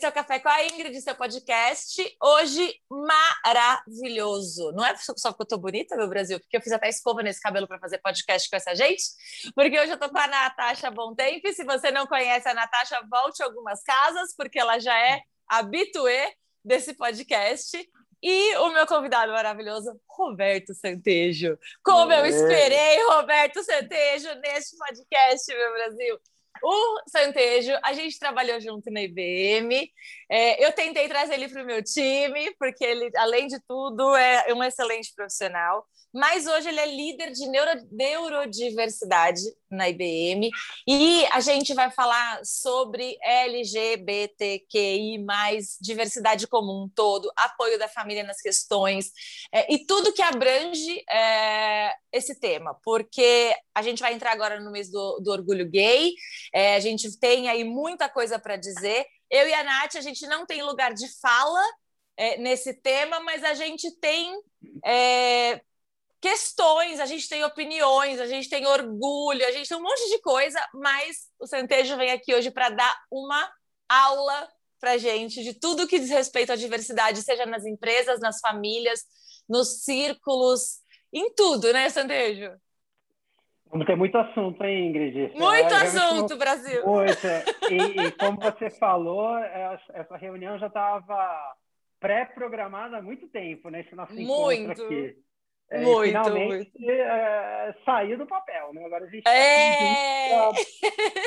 esse é o Café com a Ingrid, seu podcast. Hoje, maravilhoso. Não é só porque eu tô bonita, meu Brasil, porque eu fiz até escova nesse cabelo para fazer podcast com essa gente, porque hoje eu tô com a Natasha Bontempo. Se você não conhece a Natasha, volte algumas casas, porque ela já é habituê desse podcast. E o meu convidado maravilhoso, Roberto Santejo. Como eu esperei Roberto Santejo neste podcast, meu Brasil. O Santejo, a gente trabalhou junto na IBM. É, eu tentei trazer ele para o meu time, porque ele, além de tudo, é um excelente profissional. Mas hoje ele é líder de neuro, neurodiversidade na IBM e a gente vai falar sobre LGBTQI, diversidade como um todo, apoio da família nas questões é, e tudo que abrange é, esse tema, porque a gente vai entrar agora no mês do, do orgulho gay, é, a gente tem aí muita coisa para dizer. Eu e a Nath, a gente não tem lugar de fala é, nesse tema, mas a gente tem é, questões, a gente tem opiniões, a gente tem orgulho, a gente tem um monte de coisa, mas o Santejo vem aqui hoje para dar uma aula para gente de tudo que diz respeito à diversidade, seja nas empresas, nas famílias, nos círculos, em tudo, né, Santejo? Vamos ter muito assunto, hein, Ingrid? Muito é, assunto, Brasil! Muito. E, e, como você falou, essa reunião já estava pré-programada há muito tempo, né? Esse nosso muito. encontro aqui. É, muito, finalmente muito. É, saiu do papel, né? Agora a gente é...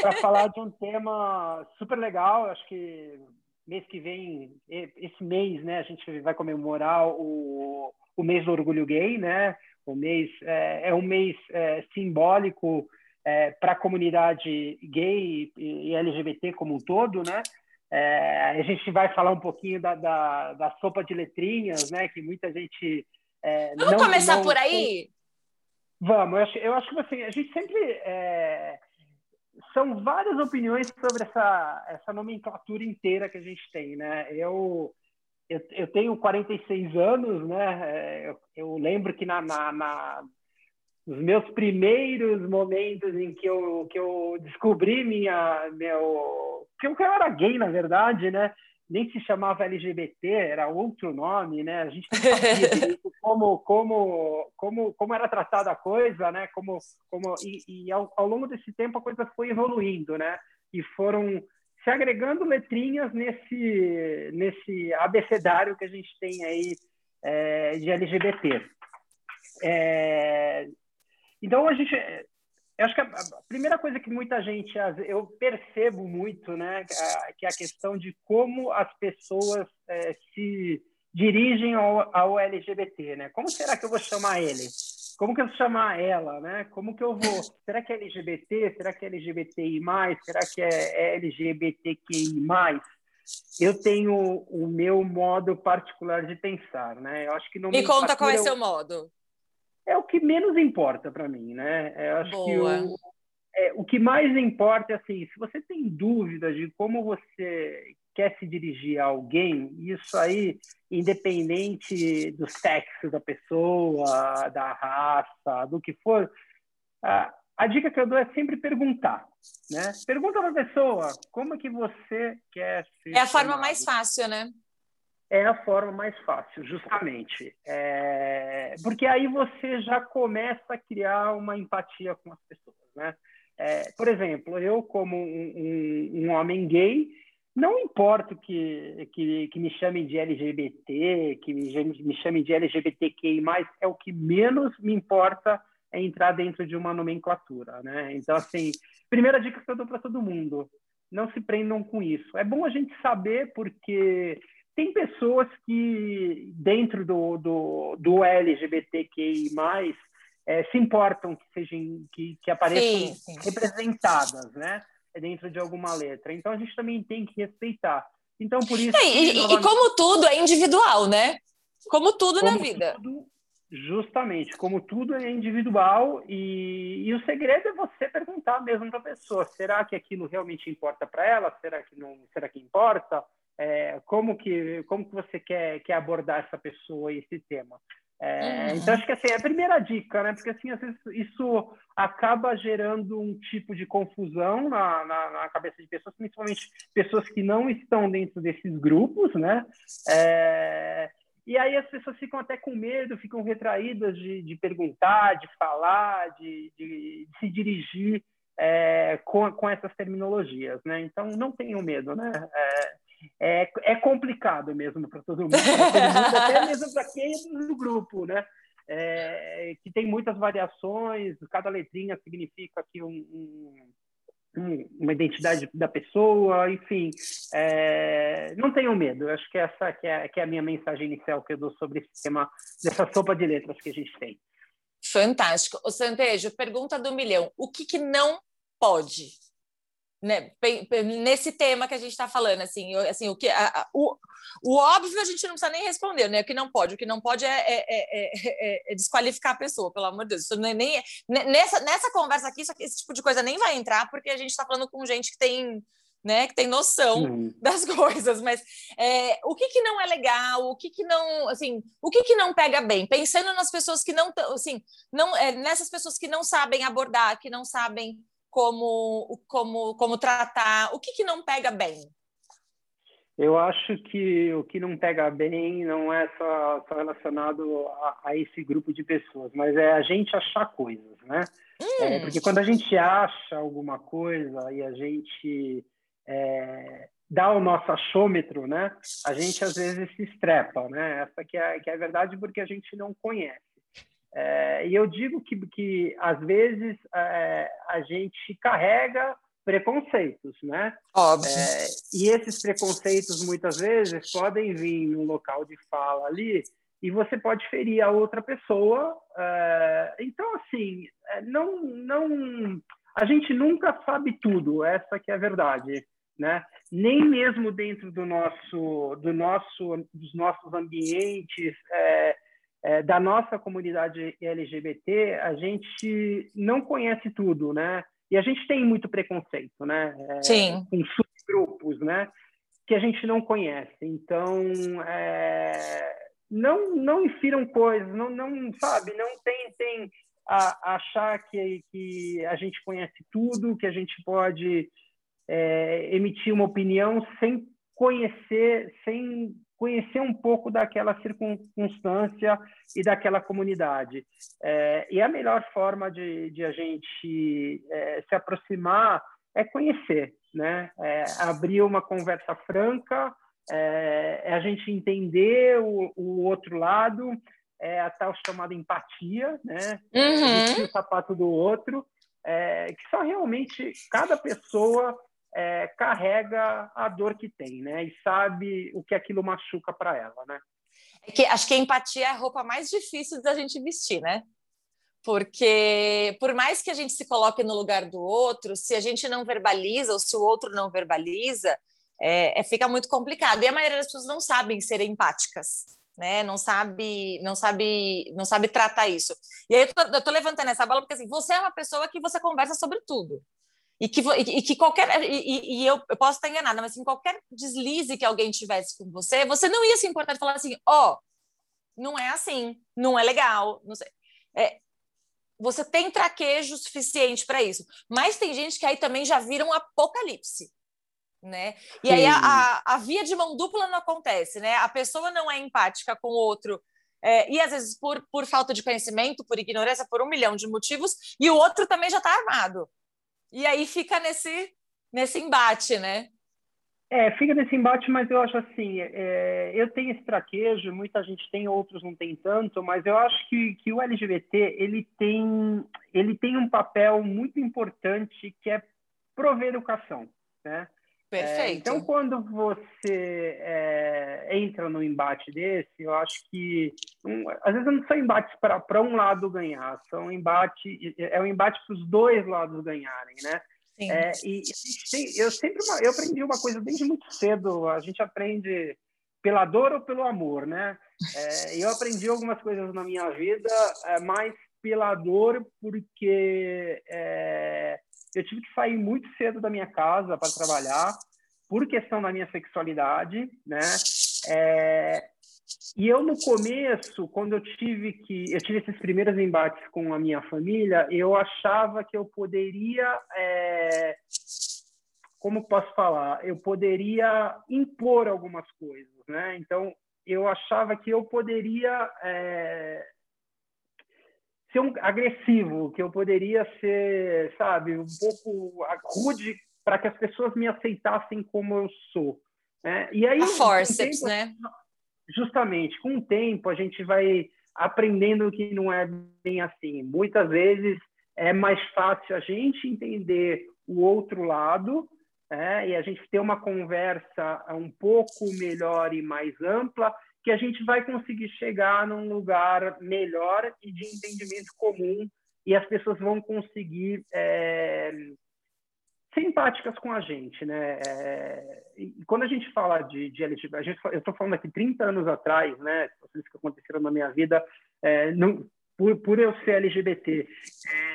para falar de um tema super legal. Acho que mês que vem, esse mês, né, a gente vai comemorar o, o mês do orgulho gay, né? O mês é, é um mês é, simbólico é, para a comunidade gay e, LGBT como um todo, né? É, a gente vai falar um pouquinho da, da, da sopa de letrinhas, né? Que muita gente é, Vamos não, começar não, por aí? Vamos, eu acho, eu acho que assim, a gente sempre. É, são várias opiniões sobre essa, essa nomenclatura inteira que a gente tem, né? Eu, eu, eu tenho 46 anos, né? É, eu, eu lembro que na, na, na, nos meus primeiros momentos em que eu, que eu descobri minha, meu, que eu era gay, na verdade, né? nem se chamava LGBT, era outro nome, né? A gente não sabia como, como, como, como era tratada a coisa, né? Como, como, e, e ao, ao, longo desse tempo a coisa foi evoluindo, né? E foram se agregando letrinhas nesse, nesse abecedário que a gente tem aí é, de LGBT. É, então, a gente, acho que a, primeira coisa que muita gente eu percebo muito, né, que é a questão de como as pessoas é, se dirigem ao, ao, LGBT, né? Como será que eu vou chamar ele? Como que eu vou chamar ela, né? Como que eu vou? Será que é LGBT? Será que é LGBTI+? Será que é LGBTQI+? Eu tenho o meu modo particular de pensar, né? Eu acho que não me conta qual é o seu modo é o que menos importa para mim, né? Eu acho Boa. que o, é, o que mais importa é assim, se você tem dúvidas de como você quer se dirigir a alguém, isso aí, independente do sexo da pessoa, da raça, do que for, a, a dica que eu dou é sempre perguntar, né? Pergunta para a pessoa como é que você quer ser. É a forma mais fácil, né? é a forma mais fácil, justamente. É... Porque aí você já começa a criar uma empatia com as pessoas, né? É, por exemplo, eu como um, um, um, homem gay, não importa que, que, que me chamem de LGBT, que me, me chamem de LGBTQI+, é o que menos me importa é entrar dentro de uma nomenclatura, né? Então, assim, primeira dica que eu dou para todo mundo, não se prendam com isso. É bom a gente saber porque tem pessoas que, dentro do, do, do LGBTQI, é, se importam que sejam que, que apareçam sim, sim. representadas, né? Dentro de alguma letra. Então a gente também tem que respeitar. Então, por isso. É, e, e, como tudo é individual, né? Como tudo como na vida. Tudo, justamente, como tudo é individual, e, e o segredo é você perguntar mesmo para a pessoa: será que aquilo realmente importa para ela? Será que não? Será que importa? é, como que como que você quer quer abordar essa pessoa e esse tema É, uhum. Então, acho que assim, é a primeira dica, né? Porque assim, às vezes isso acaba gerando um tipo de confusão na, na, na, cabeça de pessoas, principalmente pessoas que não estão dentro desses grupos, né? É, e aí as pessoas ficam até com medo, ficam retraídas de, de perguntar, de falar, de, de, de se dirigir é, com, com essas terminologias, né? Então, não tenham medo, né? É, mesmo para todo mundo, mundo até mesmo para quem é do grupo, né? É, que tem muitas variações, cada letrinha significa aqui um, um, uma identidade da pessoa, enfim. É, não tenham medo, acho que essa que é, que é a minha mensagem inicial que eu dou sobre esse tema, dessa sopa de letras que a gente tem. Fantástico. O Santejo, pergunta do milhão: o que, que não pode? Né, nesse tema que a gente está falando, assim, assim o, que, a, a, o, o óbvio a gente não precisa nem responder, né? O que não pode, o que não pode é, é, é, é desqualificar a pessoa, pelo amor de Deus. Isso nem, nem nessa, nessa conversa aqui, esse tipo de coisa nem vai entrar, porque a gente está falando com gente que tem, né, que tem noção uhum. das coisas. Mas o que, que não é legal, o que, que não, assim, o que, que não pega bem? Pensando nas pessoas que não, assim, não, nessas pessoas que não sabem abordar, que não sabem como, como, como tratar? O que, que não pega bem? Eu acho que o que não pega bem não é só, só relacionado a, a, esse grupo de pessoas, mas é a gente achar coisas, né? Hum. É, porque quando a gente acha alguma coisa e a gente é, dá o nosso achômetro, né? A gente às vezes se estrepa, né? Essa que é, que é a verdade porque a gente não conhece. É, e eu digo que, que às vezes, é, a gente carrega preconceitos, né? Óbvio. É, e esses preconceitos, muitas vezes, podem vir num local de fala ali e você pode ferir a outra pessoa. É, então, assim, é, não, não, a gente nunca sabe tudo, essa que é a verdade. Né? Nem mesmo dentro do nosso, do nosso, dos nossos ambientes, é, é, da nossa comunidade LGBT, a gente não conhece tudo, né? E a gente tem muito preconceito, né? É, Sim. Com subgrupos, né? Que a gente não conhece. Então, é, não não infiram coisas, não, não sabe, não tentem a, achar que, que a gente conhece tudo, que a gente pode é, emitir uma opinião sem conhecer, sem conhecer um pouco daquela circunstância e daquela comunidade. É, e a melhor forma de, de a gente é, se aproximar é conhecer, né? É abrir uma conversa franca, é, é, a gente entender o, o outro lado, é a tal chamada empatia, né? Uhum. o sapato do outro, é, que só realmente cada pessoa é, carrega a dor que tem, né? E sabe o que aquilo machuca para ela, né? É que, acho que a empatia é a roupa mais difícil da gente vestir, né? Porque por mais que a gente se coloque no lugar do outro, se a gente não verbaliza ou se o outro não verbaliza, é, é fica muito complicado. E a maioria das pessoas não sabem ser empáticas, né? Não sabe, não sabe, não sabe tratar isso. E aí eu tô, eu tô levantando essa bola porque assim, você é uma pessoa que você conversa sobre tudo. E que, e que qualquer. E, e eu, eu, posso estar enganada, mas assim, qualquer deslize que alguém tivesse com você, você não ia se importar de falar assim: ó, oh, não é assim, não é legal, não sei. É, você tem traquejo suficiente para isso. Mas tem gente que aí também já vira um apocalipse. Né? E Sim. aí a, a, a, via de mão dupla não acontece, né? A pessoa não é empática com o outro, é, e às vezes por, por falta de conhecimento, por ignorância, por um milhão de motivos, e o outro também já está armado. E aí fica nesse, nesse embate, né? É, fica nesse embate, mas eu acho assim, é, eu tenho esse traquejo, muita gente tem, outros não tem tanto, mas eu acho que, que o LGBT ele tem, ele tem um papel muito importante que é prover educação, né? Perfeito. É, então, quando você é, entra no embate desse, eu acho que um, às vezes não são embates para um lado ganhar, são embate é um embate para os dois lados ganharem, né? Sim. É, e, e eu sempre eu aprendi uma coisa desde muito cedo. A gente aprende pela dor ou pelo amor, né? É, eu aprendi algumas coisas na minha vida, é, mais pela dor, porque é, eu tive que sair muito cedo da minha casa para trabalhar por questão da minha sexualidade, né? É, E eu no começo, quando eu tive que eu tive esses primeiros embates com a minha família, eu achava que eu poderia, é, como posso falar, eu poderia impor algumas coisas, né? Então eu achava que eu poderia é, ser um agressivo, que eu poderia ser, sabe, um pouco rude para que as pessoas me aceitassem como eu sou. Né? E aí, a forceps, tempo, né? Justamente, com o tempo a gente vai aprendendo que não é bem assim. Muitas vezes é mais fácil a gente entender o outro lado é, e a gente ter uma conversa um pouco melhor e mais ampla que a gente vai conseguir chegar num lugar melhor e de entendimento comum e as pessoas vão conseguir é, ser com a gente, né? É, e quando a gente fala de, de LGBT, a gente, eu estou falando aqui 30 anos atrás, né? Coisas que aconteceram na minha vida, é, não, por, por, eu ser LGBT.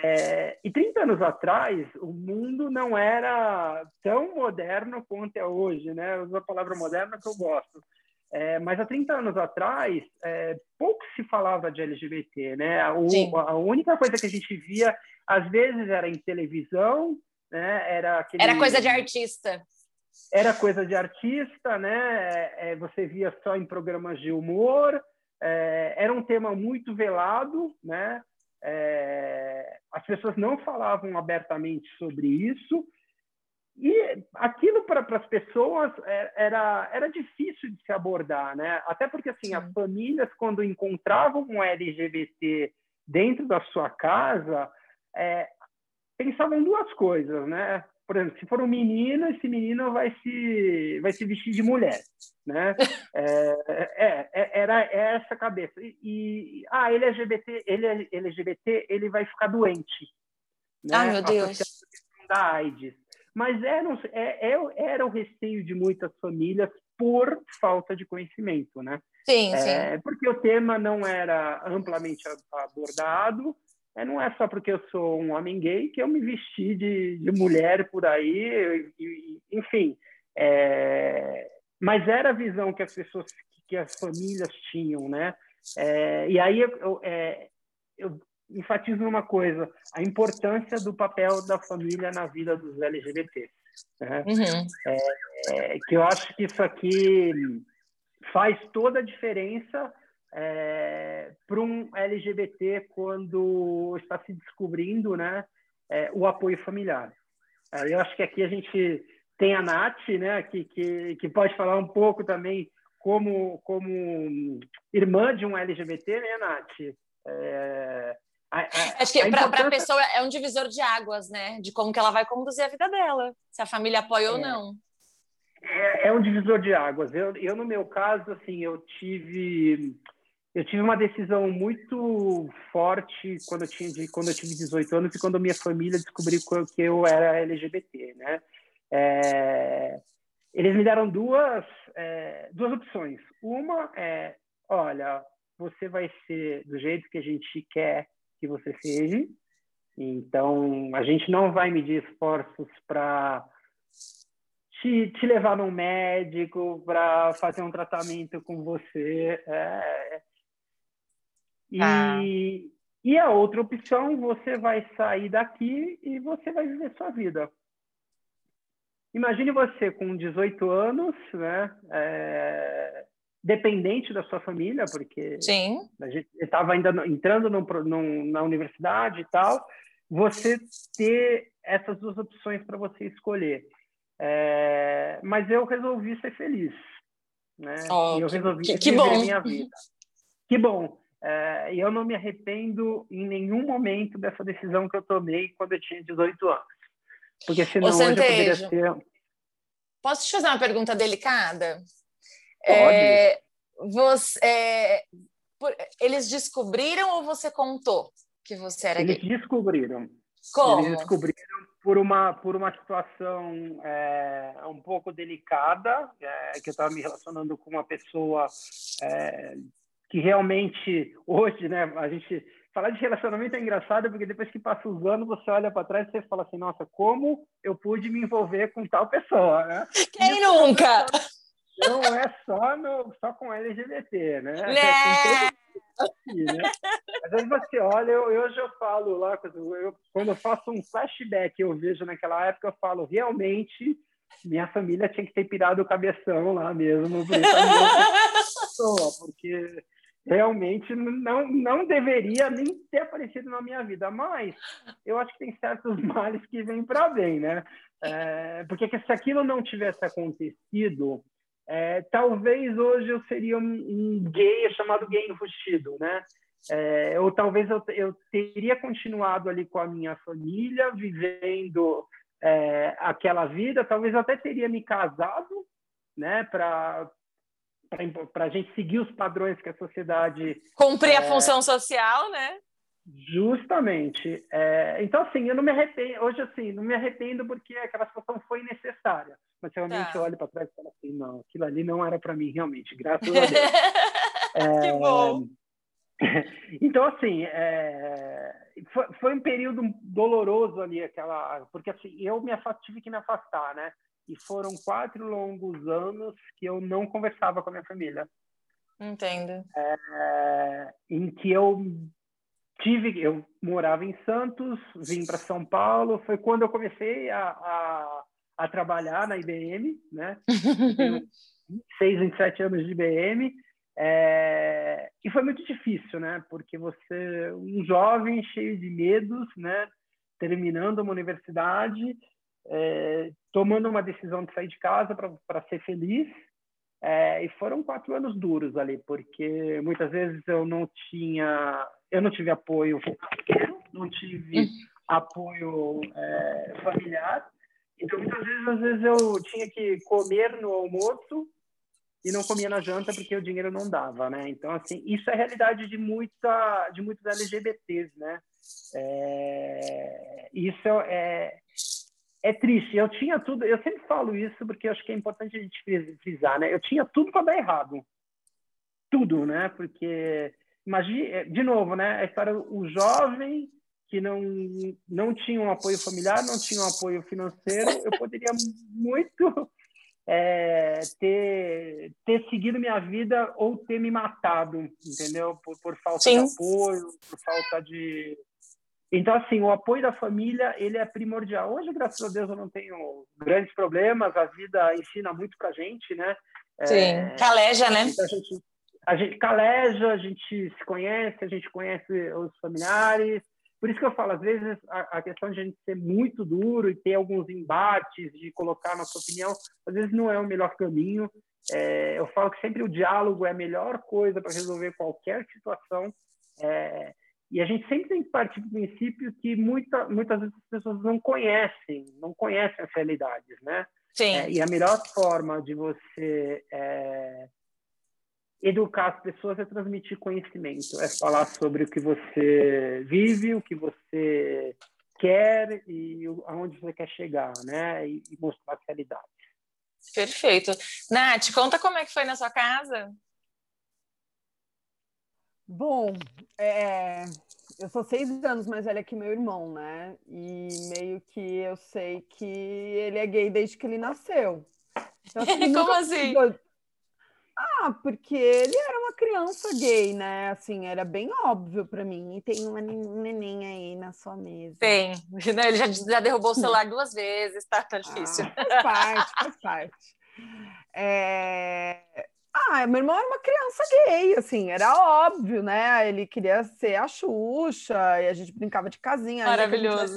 É, e 30 anos atrás, o mundo não era tão moderno quanto é hoje, né? Eu uso a palavra moderna que eu gosto. É, mas há 30 anos atrás, é, pouco se falava de LGBT, né? O, a única coisa que a gente via, às vezes, era em televisão, né? Era, aquele... era coisa de artista. Era coisa de artista, né? É, você via só em programas de humor. É, era um tema muito velado, né? É, as pessoas não falavam abertamente sobre isso. E aquilo para as pessoas é, era, era difícil de se abordar, né? Até porque, assim, as famílias, quando encontravam um LGBT dentro da sua casa, é, pensavam duas coisas, né? Por exemplo, se for um menino, esse menino vai se, vai se vestir de mulher, né? É, é, é era essa cabeça. E, e, ah, ele é LGBT, ele é LGBT, ele vai ficar doente. Né? Ai, meu Deus. Da AIDS mas era, é, é, era o receio de muitas famílias por falta de conhecimento, né? Sim, é, sim. Porque o tema não era amplamente abordado, é, não é só porque eu sou um homem gay que eu me vesti de, de mulher por aí, e, enfim. É, mas era a visão que as pessoas, que as famílias tinham, né? É, e aí eu, é, eu enfatizo uma coisa: a importância do papel da família na vida dos LGBT. Né? Uhum. É, é, que eu acho que isso aqui faz toda a diferença é, para um LGBT quando está se descobrindo né, é, o apoio familiar. É, eu acho que aqui a gente tem a Nath, né, que, que, que pode falar um pouco também como, como irmã de um LGBT, né, Nath? É, a, a, Acho que para importância... a pessoa é um divisor de águas, né? De como que ela vai conduzir a vida dela, se a família apoia é. ou não. É, é, um divisor de águas. Eu, eu, no meu caso, assim, eu tive eu tive uma decisão muito forte quando eu tinha quando eu tive 18 anos e quando minha família descobriu que eu era LGBT, né? É, eles me deram duas é, duas opções. Uma é, olha, você vai ser do jeito que a gente quer que você seja. Então, a gente não vai medir esforços para te, te levar num médico, para fazer um tratamento com você. É... E, ah. e a outra opção, você vai sair daqui e você vai viver sua vida. Imagine você com 18 anos, né? É dependente da sua família, porque Sim. a gente estava ainda entrando num, num, na universidade e tal, você ter essas duas opções para você escolher. É, mas eu resolvi ser feliz, né? Oh, eu resolvi que, que bom. minha vida. Que bom. É, eu não me arrependo em nenhum momento dessa decisão que eu tomei quando eu tinha 18 anos. Porque senão hoje eu poderia ser... Posso te fazer uma pergunta delicada? É, você, é, por, eles descobriram ou você contou que você era eles gay? Eles descobriram. Como? Eles descobriram por uma por uma situação é, um pouco delicada, é, que eu estava me relacionando com uma pessoa é, que realmente hoje, né, a gente falar de relacionamento é engraçado porque depois que passa os anos você olha para trás e você fala assim, nossa, como eu pude me envolver com tal pessoa, né? Quem nunca? Não é só, no, só com LGBT, né? É assim, né? Às vezes você olha, eu, hoje eu falo lá, eu, quando eu faço um flashback, eu vejo naquela época, eu falo, realmente, minha família tinha que ter pirado o cabeção lá mesmo, porque realmente não, não deveria nem ter aparecido na minha vida, mas eu acho que tem certos males que vêm para bem, né? É, porque se aquilo não tivesse acontecido, é, talvez hoje eu seria um, um, gay chamado gay enrustido, né? É, ou talvez eu, eu, teria continuado ali com a minha família, vivendo é, aquela vida, talvez eu até teria me casado, né? Para para a gente seguir os padrões que a sociedade cumprir a é, função social, né? Justamente. É, então, assim, eu não me arrependo. Hoje, assim, não me arrependo porque aquela situação foi necessária. Mas realmente tá. eu olho para trás e falo assim: não, aquilo ali não era para mim, realmente. Graças a Deus. é, que bom. Então, assim, é, foi, foi, um período doloroso ali, aquela, porque assim, eu me afast, tive que me afastar, né? E foram quatro longos anos que eu não conversava com a minha família. Entendo. É, em que eu tive, eu morava em Santos, vim para São Paulo, foi quando eu comecei a, a, a trabalhar na IBM, né? Tenho 26, 27 anos de IBM, é, e foi muito difícil, né? Porque você, um jovem cheio de medos, né? Terminando uma universidade, é, tomando uma decisão de sair de casa para ser feliz, é, e foram quatro anos duros ali, porque muitas vezes eu não tinha, eu não tive apoio não tive hum. apoio é, familiar. Então muitas vezes, às vezes eu tinha que comer no almoço e não comia na janta porque o dinheiro não dava, né? Então assim, isso é a realidade de muita, de muitos LGBTs, né? É, isso é é triste. Eu tinha tudo, eu sempre falo isso porque acho que é importante a gente frisar, né? Eu tinha tudo para dar errado. Tudo, né? Porque imagine, de novo, né? A história o jovem que não não tinha um apoio familiar, não tinha um apoio financeiro, eu poderia muito é, ter ter seguido minha vida ou ter me matado, entendeu? Por, por falta Sim. de apoio, por falta de então, assim, o apoio da família, ele é primordial. Hoje, graças a Deus, eu não tenho grandes problemas, a vida ensina muito pra gente, né? Sim, é, caleja, né? A gente, a gente caleja, a gente se conhece, a gente conhece os familiares. Por isso que eu falo, às vezes, a, a questão de a gente ser muito duro e ter alguns embates, de colocar nossa opinião, às vezes não é o melhor caminho. É, eu falo que sempre o diálogo é a melhor coisa para resolver qualquer situação. É, e a gente sempre tem que partir do princípio que muita, muitas vezes as pessoas não conhecem, não conhecem as realidades, né? Sim. É, e a melhor forma de você é, educar as pessoas é transmitir conhecimento, é falar sobre o que você vive, o que você quer e aonde você quer chegar, né? E, e mostrar as realidades. Perfeito. Nath, conta como é que foi na sua casa. Bom, é, eu sou seis anos mais velha que meu irmão, né? E meio que eu sei que ele é gay desde que ele nasceu. Então, assim, Como assim? Ah, porque ele era uma criança gay, né? Assim, era bem óbvio para mim. E tem um neném aí na sua mesa. Tem. Ele já, já derrubou o celular duas vezes, tá, tá difícil. Ah, faz parte, faz parte. É... Ah, meu irmão era uma criança gay, assim, era óbvio, né? Ele queria ser a Xuxa e a gente brincava de casinha. Maravilhoso.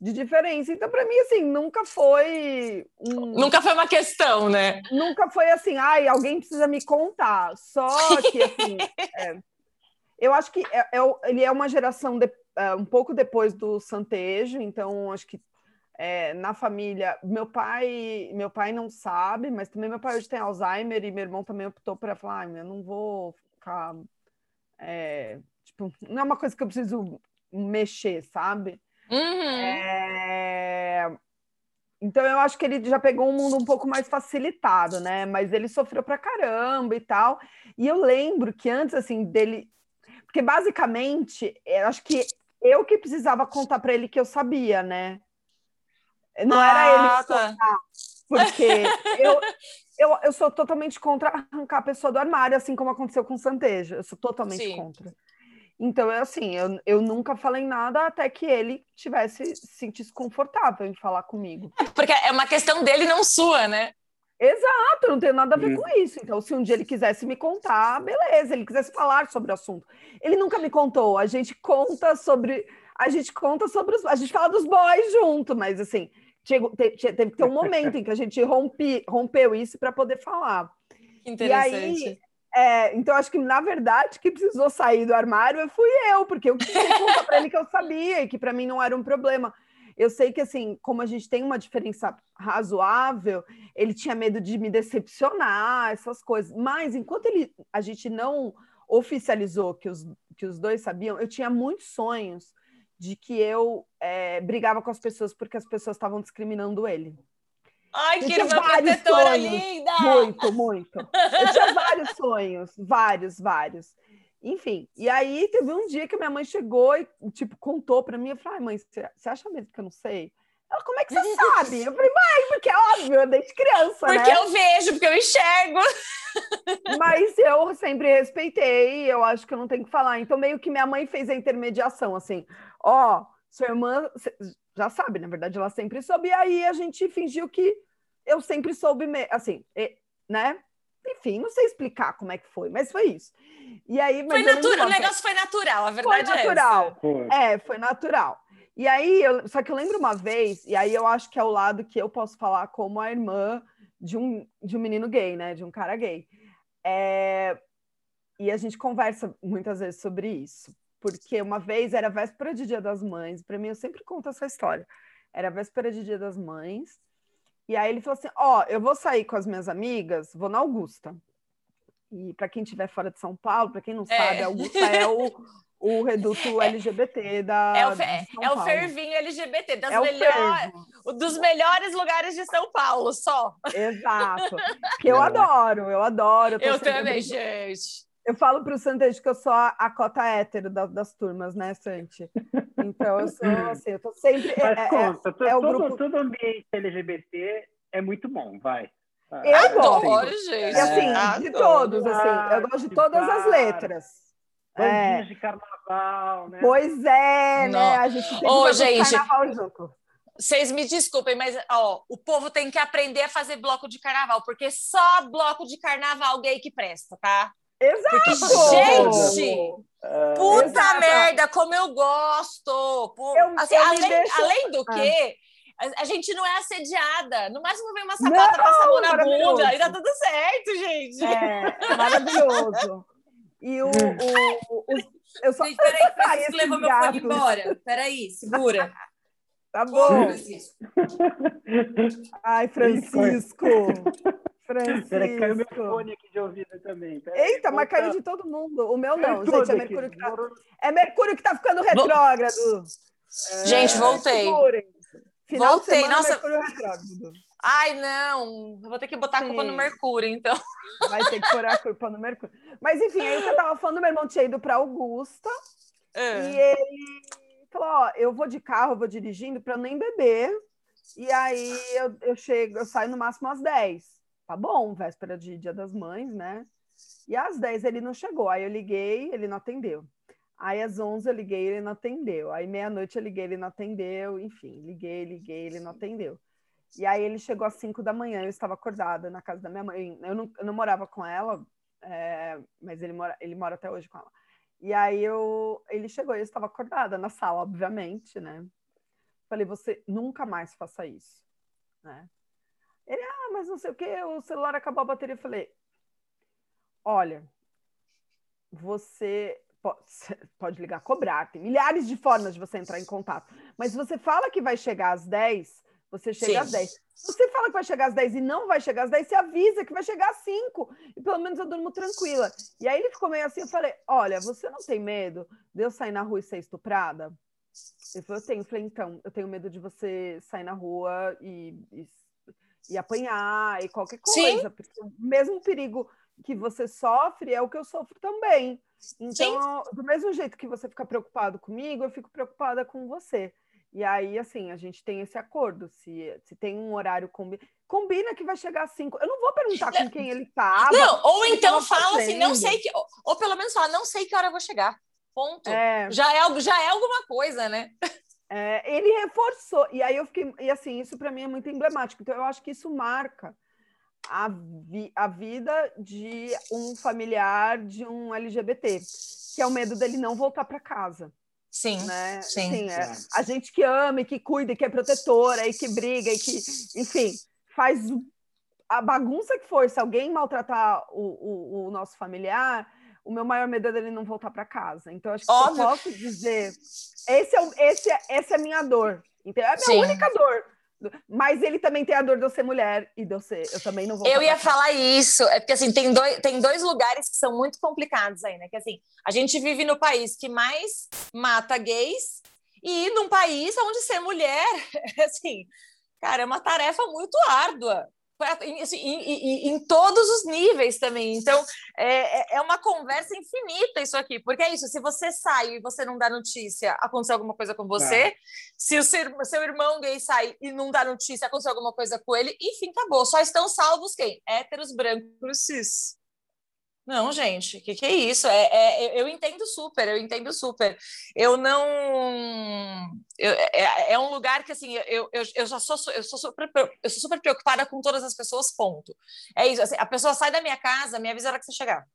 De diferença. Então, para mim, assim, nunca foi um... Nunca foi uma questão, né? Nunca foi assim, ai, alguém precisa me contar. Só que, assim, é, eu acho que é, é, ele é uma geração de, é, um pouco depois do Santejo, então acho que é, na família, meu pai, meu pai não sabe, mas também meu pai hoje tem Alzheimer e meu irmão também optou para falar, ah, eu não vou ficar, é, tipo, não é uma coisa que eu preciso mexer, sabe? Uhum. É... Então eu acho que ele já pegou um mundo um pouco mais facilitado, né? Mas ele sofreu pra caramba e tal. E eu lembro que antes assim dele, porque basicamente eu acho que eu que precisava contar para ele que eu sabia, né? Não ah, era ele tá. porque eu, Eu, eu sou totalmente contra arrancar a pessoa do armário, assim como aconteceu com o Santeja. Eu sou totalmente Sim. contra. Então, é assim, eu, eu nunca falei nada até que ele tivesse se sentisse confortável em falar comigo. Porque é uma questão dele, não sua, né? Exato, não tem nada a ver com isso. Então, se um dia ele quisesse me contar, beleza, ele quisesse falar sobre o assunto. Ele nunca me contou, a gente conta sobre. A gente conta sobre os. A gente fala dos boys junto, mas assim, chegou, teve, teve que ter um momento em que a gente rompe, rompeu isso para poder falar. Que interessante. E aí, é, então, acho que, na verdade, que precisou sair do armário fui eu, porque eu quis contar para ele que eu sabia e que para mim não era um problema. Eu sei que, assim, como a gente tem uma diferença razoável, ele tinha medo de me decepcionar, essas coisas. Mas, enquanto ele, a gente não oficializou que os, que os dois sabiam, eu tinha muitos sonhos de que eu é, brigava com as pessoas porque as pessoas estavam discriminando ele. Ai, que irmã protetora sonhos. linda! Muito, muito. Eu tinha vários sonhos, vários, vários. Enfim, e aí teve um dia que minha mãe chegou e, tipo, contou para mim. Eu falei, mãe, você acha mesmo que eu não sei? Ela, como é que você sabe? Eu falei, mãe, porque é óbvio, desde criança, Porque né? eu vejo, porque eu enxergo. Mas eu sempre respeitei, eu acho que eu não tenho que falar. Então, meio que minha mãe fez a intermediação, assim, ó, oh, sua irmã já sabe, na verdade, ela sempre soube, e aí a gente fingiu que eu sempre soube, assim, né? Enfim, não sei explicar como é que foi, mas foi isso. E aí, foi natural, o negócio foi natural, a verdade foi natural. é. É, foi natural. E aí, eu, só que eu lembro uma vez, e aí eu acho que é o lado que eu posso falar como a irmã de um, de um menino gay, né? De um cara gay. É, e a gente conversa muitas vezes sobre isso porque uma vez era véspera de Dia das Mães, para mim eu sempre conto essa história. Era véspera de Dia das Mães, e aí ele falou assim: Ó, oh, eu vou sair com as minhas amigas, vou na Augusta. E para quem estiver fora de São Paulo, para quem não é. sabe, Augusta é o, o reduto LGBT da. É o, é o fervinho LGBT, das é melhor, dos melhores lugares de São Paulo, só. Exato. Que eu adoro, eu adoro. Eu, eu também, gente. Eu falo para o Santejo que eu sou a, a cota hétero das, das turmas, né, Santi? Então eu sou assim, eu tô sempre. Mas é, é conta, é, é todo, grupo... todo ambiente LGBT é muito bom, vai. Eu adoro, gosto. gente. E assim, é, de todos, assim, eu gosto de todas as letras. Bandinhos é. de carnaval, né? Pois é, Não. né? A gente tem Ô, gente, carnaval junto. Vocês me desculpem, mas ó, o povo tem que aprender a fazer bloco de carnaval, porque só bloco de carnaval gay que presta, tá? Exato! Porque, gente, uh, puta exato. merda, como eu gosto! eu, assim, eu além, deixo... além, do ah. que, a, a, gente não é assediada. No máximo vem uma sapata passar a mão na bunda e tá tudo certo, gente. É, maravilhoso. E o, o, o, eu só gente, peraí, Francisco levou meu fone embora. Peraí, segura. Tá bom. Ai, Francisco. Francisco. Peraí, caiu meu fone aqui de ouvido também. Eita, mas caiu de todo mundo. O meu não, gente. É Mercúrio, que tá... é Mercúrio que tá ficando retrógrado. É... Gente, voltei. Final voltei, semana, nossa. Ai, não. Vou ter que botar Sim. a culpa no Mercúrio, então. Vai ter que pôr a culpa no Mercúrio. Mas enfim, aí eu tava falando, meu irmão tinha ido pra Augusta. É. E ele falou: Ó, eu vou de carro, eu vou dirigindo para nem beber. E aí eu, eu chego, eu saio no máximo às 10 tá bom, véspera de Dia das Mães, né? E às 10 ele não chegou. Aí eu liguei, ele não atendeu. Aí às 11 eu liguei, ele não atendeu. Aí meia-noite eu liguei, ele não atendeu. Enfim, liguei, liguei, ele não atendeu. E aí ele chegou às 5 da manhã, eu estava acordada na casa da minha mãe. Eu não, eu não morava com ela, é, mas ele mora, ele mora até hoje com ela. E aí eu, ele chegou, eu estava acordada na sala, obviamente, né? Falei, você nunca mais faça isso, né? Ele, ah, mas não sei o que, o celular acabou a bateria. Eu falei, olha, você pode ligar, cobrar, tem milhares de formas de você entrar em contato. Mas se você fala que vai chegar às 10, você chega Sim. às 10. Se você fala que vai chegar às 10 e não vai chegar às 10, você avisa que vai chegar às 5. E pelo menos eu durmo tranquila. E aí ele ficou meio assim, eu falei, olha, você não tem medo de eu sair na rua e ser estuprada? Ele falou, eu tenho. Eu falei, então, eu tenho medo de você sair na rua e, e e apanhar e qualquer coisa. Sim. Porque o mesmo perigo que você sofre é o que eu sofro também. Então, Sim. do mesmo jeito que você fica preocupado comigo, eu fico preocupada com você. E aí, assim, a gente tem esse acordo. Se, se tem um horário combinado. Combina que vai chegar às cinco. Eu não vou perguntar com quem ele tá. Não, ou então fala assim, não sei que. Ou, ou, pelo menos fala, não sei que hora eu vou chegar. Ponto. É... Já, é, já é alguma coisa, né? É, ele reforçou. E aí eu fiquei. E assim, isso para mim é muito emblemático. Então, eu acho que isso marca a, vi, a vida de um familiar de um LGBT, que é o medo dele não voltar para casa. Sim, né? sim. Assim, é, a gente que ama e que cuida, e que é protetora, e que briga, e que, enfim, faz a bagunça que for. Se alguém maltratar o, o, o nosso familiar, o meu maior medo é dele não voltar para casa. Então, acho que eu posso dizer, esse é, esse é, essa é a minha dor. Então, é a minha Sim. única dor. Mas ele também tem a dor de eu ser mulher e de eu ser. Eu também não vou. Eu ia falar isso. É porque assim, tem dois, tem dois lugares que são muito complicados aí, né? Que assim, a gente vive no país que mais mata gays e num país onde ser mulher, assim, cara, é uma tarefa muito árdua assim, em, em, em, todos os níveis também. Então, é, é, é uma conversa infinita isso aqui, porque é isso: se você sai e você não dá notícia, aconteceu alguma coisa com você. É. Se o seu, seu irmão gay sai e não dá notícia, aconteceu alguma coisa com ele, enfim, acabou. Só estão salvos quem? Héteros, brancos, cis. Não, gente, o que, que é isso? É, é, eu entendo super, eu entendo super. Eu não. Eu, é, é, um lugar que, assim, eu, eu, eu já sou, eu sou, super, eu sou super preocupada com todas as pessoas, ponto. É isso. Assim, a pessoa sai da minha casa, me avisa a hora que você chegar.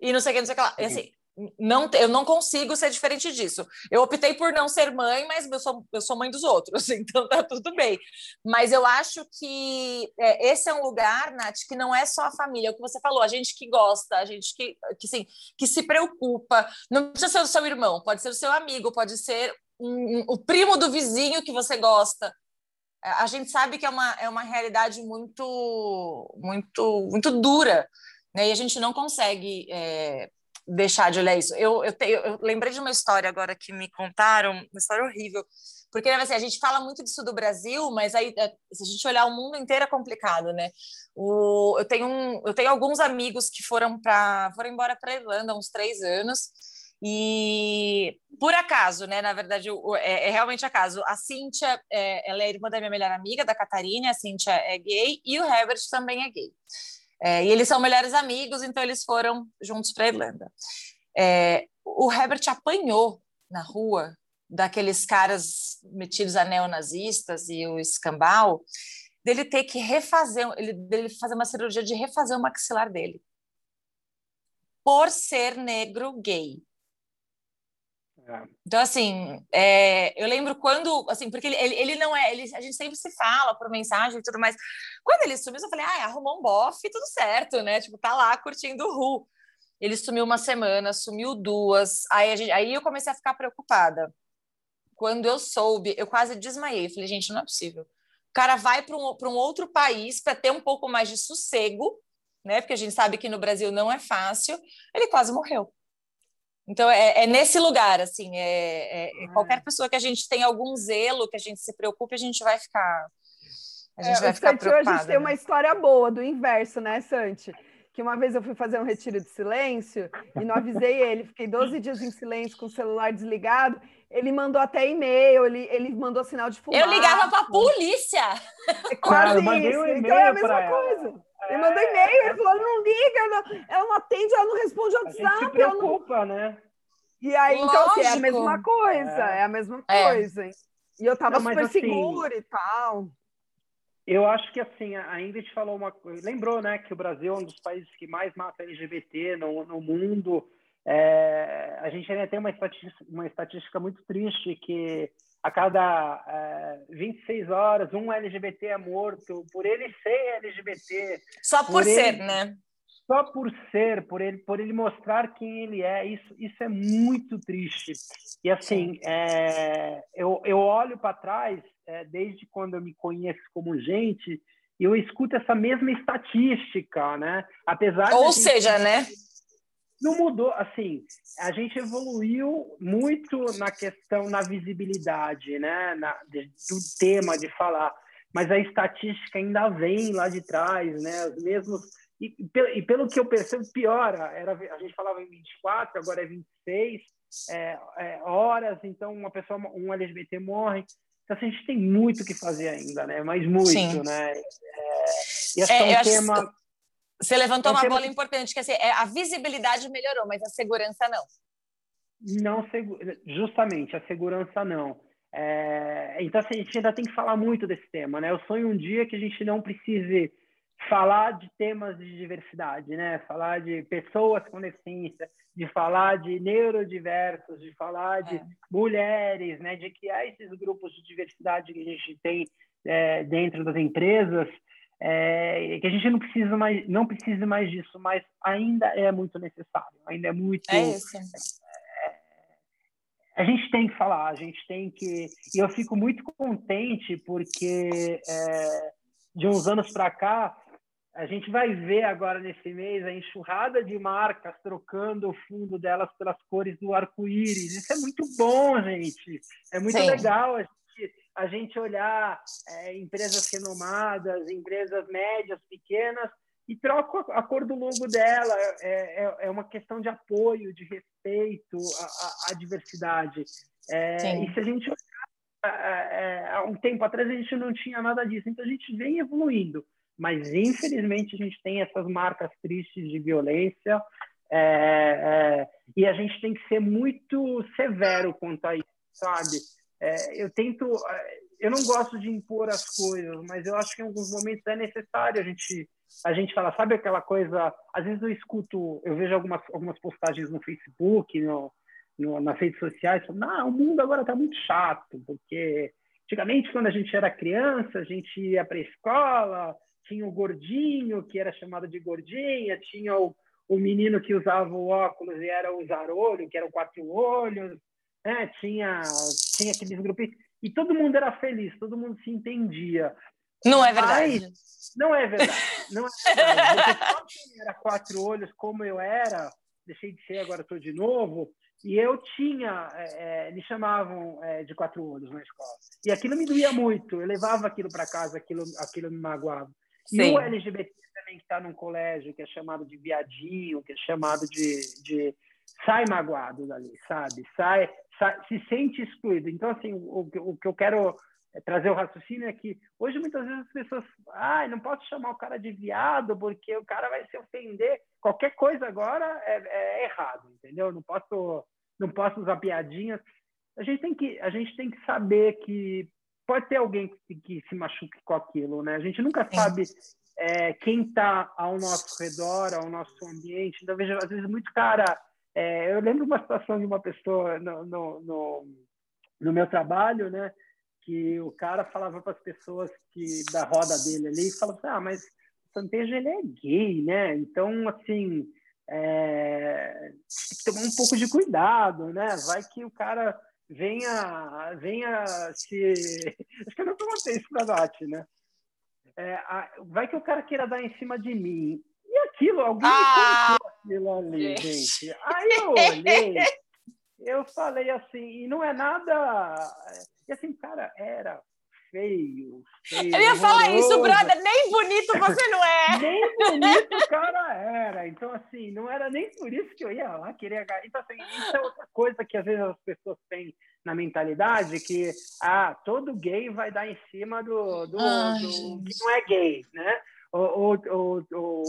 E não sei o que, não sei o que lá. E, assim, não, eu não consigo ser diferente disso. Eu optei por não ser mãe, mas eu sou, eu sou mãe dos outros, então tá tudo bem. Mas eu acho que é, esse é um lugar, Nath, que não é só a família, é o que você falou, a gente que gosta, a gente que, que, assim, que se preocupa. Não precisa ser o seu irmão, pode ser o seu amigo, pode ser um, um, o primo do vizinho que você gosta. É, a gente sabe que é uma, é uma realidade muito, muito, muito dura, né? E a gente não consegue. É, deixar de olhar isso. Eu, eu, eu, lembrei de uma história agora que me contaram, uma história horrível, porque assim, a gente fala muito disso do Brasil, mas aí é, se a gente olhar o mundo inteiro é complicado, né? O, eu, tenho um, eu tenho alguns amigos que foram para foram embora para Irlanda há uns três anos. E por acaso, né? Na verdade, é, é realmente acaso. A Cíntia, é, ela é irmã da minha melhor amiga, da Catarina. A Cíntia é gay e o Herbert também é gay. É, e eles são melhores amigos, então eles foram juntos para a Irlanda. É, o Herbert apanhou na rua daqueles caras metidos a neonazistas e o escambau, dele ter que refazer, ele, dele fazer uma cirurgia de refazer o maxilar dele. Por ser negro gay. Então, assim, é, eu lembro quando, assim, porque ele, ele, ele não é, ele, a gente sempre se fala por mensagem e tudo mais. Quando ele sumiu, eu falei, ah, arrumou um bofe, tudo certo, né? Tipo, tá lá curtindo o Ru. Ele sumiu uma semana, sumiu duas, aí, gente, aí eu comecei a ficar preocupada. Quando eu soube, eu quase desmaiei. Falei, gente, não é possível. O cara vai para um, um outro país para ter um pouco mais de sossego, né? Porque a gente sabe que no Brasil não é fácil. Ele quase morreu. Então, é, é, nesse lugar, assim, é, é, é, qualquer pessoa que a gente tem algum zelo, que a gente se preocupe, a gente vai ficar. A gente é, vai ficar hoje a gente tem uma história boa do inverso, né, Santi? Que uma vez eu fui fazer um retiro de silêncio e não avisei ele, fiquei 12 dias em silêncio com o celular desligado. Ele mandou até e-mail, ele, ele mandou sinal de fumaça. Eu ligava para a polícia! É quase Cara, isso. Um então é a mesma coisa. Ele mandou e-mail, ele falou, não liga, ela não, ela não atende, ela não responde WhatsApp. A gente se preocupa, não... né? E aí, Lógico. então, assim, é a mesma coisa, é, é a mesma é. coisa. E eu tava não, super assim, segura e tal. Eu acho que, assim, a Ingrid falou uma coisa, lembrou, né, que o Brasil é um dos países que mais mata LGBT no, no mundo. É, a gente ainda tem uma estatística, uma estatística muito triste que a cada é, 26 horas um LGBT é morto por ele ser LGBT. Só por, por ser, ele, né? Só por ser, por ele, por ele mostrar quem ele é. Isso, isso é muito triste. E assim, é, eu, eu olho para trás, é, desde quando eu me conheço como gente, e eu escuto essa mesma estatística, né? Apesar Ou seja, né? Não mudou, assim, a gente evoluiu muito na questão, na visibilidade, né, na, de, do tema de falar, mas a estatística ainda vem lá de trás, né, os mesmos, e, e pelo que eu percebo, piora, era, a gente falava em 24, agora é 26, é, é, horas, então uma pessoa, um LGBT morre. Então, assim, a gente tem muito que fazer ainda, né? Mas muito, Sim. né? É, e acho é, é um tema... Você levantou uma bola importante, que assim, é, a visibilidade melhorou, mas a segurança não. Não, justamente, a segurança não. É, então, assim, a gente ainda tem que falar muito desse tema, né? Eu sonho um dia que a gente não precise falar de temas de diversidade, né? Falar de pessoas com deficiência, de falar de neurodiversos, de falar de é. mulheres, né? De criar esses grupos de diversidade que a gente tem é, dentro das empresas, é, que a gente não precisa mais, não precisa mais disso, mas ainda é muito necessário, ainda é muito. É isso. É, a gente tem que falar, a gente tem que. E eu fico muito contente porque é, de uns anos para cá a gente vai ver agora nesse mês a enxurrada de marcas trocando o fundo delas pelas cores do arco-íris. Isso é muito bom, gente. É muito Sim. legal a gente, a gente olhar é, empresas renomadas, empresas médias, pequenas, e troca a cor do logo dela. É, é, é uma questão de apoio, de respeito à, à, diversidade. É, e se a gente olhar, é, é, há um tempo atrás, a gente não tinha nada disso. Então, a gente vem evoluindo mas infelizmente a gente tem essas marcas tristes de violência e a gente tem que ser muito severo quanto a isso, sabe? É, eu tento, eu não gosto de impor as coisas, mas eu acho que em alguns momentos é necessário a gente a gente falar, sabe aquela coisa? Às vezes eu escuto, eu vejo algumas algumas postagens no Facebook, no, no nas redes sociais, falando, não, o mundo agora está muito chato, porque antigamente quando a gente era criança a gente ia para a escola tinha o gordinho, que era chamado de gordinha, tinha o, o menino que usava o óculos e era o zarolho, que era o quatro olhos, né? tinha, tinha aqueles grupos. E todo mundo era feliz, todo mundo se entendia. Não é verdade. Mas, não é verdade. Não é verdade. Porque era quatro olhos, como eu era, deixei de ser, agora estou de novo. E eu tinha, é, é, me chamavam é, de quatro olhos na escola. E aquilo me doía muito. Eu levava aquilo para casa, aquilo, aquilo me magoava. Sim. E o LGBT também que está num colégio que é chamado de viadinho, que é chamado de, de sai magoado dali, sabe? Sai, se sente excluído. Então, assim, o, o que eu quero trazer o raciocínio é que hoje muitas vezes as pessoas, ah, não posso chamar o cara de viado porque o cara vai se ofender. Qualquer coisa agora é, é errado, entendeu? Não posso, não posso usar piadinhas. A gente tem que, a gente tem que saber que pode ter alguém que, que se machuque com aquilo, né? A gente nunca sabe é, quem está ao nosso redor, ao nosso ambiente. Então, vejo, às vezes, muito cara... É, eu lembro uma situação de uma pessoa no, no, no, no meu trabalho, né? Que o cara falava para as pessoas que da roda dele ali, falava assim, ah, mas o Santejo, ele é gay, né? Então, assim... É, tem que tomar um pouco de cuidado, né? Vai que o cara venha, venha se. Acho que eu não perguntei isso para a Nath, né? É, a... vai que o cara queira dar em cima de mim. E aquilo, alguém ah, me contou aquilo ali, gente. Aí eu olhei, eu falei assim, e não é nada. E assim, cara, era feio, feio. Eu ia falar isso, brother, nem bonito você não é. nem bonito o cara era. Então, assim, não era nem por isso que eu ia lá querer. Então, assim, isso é outra coisa que às vezes as pessoas têm na mentalidade que ah, todo gay vai dar em cima do, do, Ai, do que não é gay, né? O, o, o,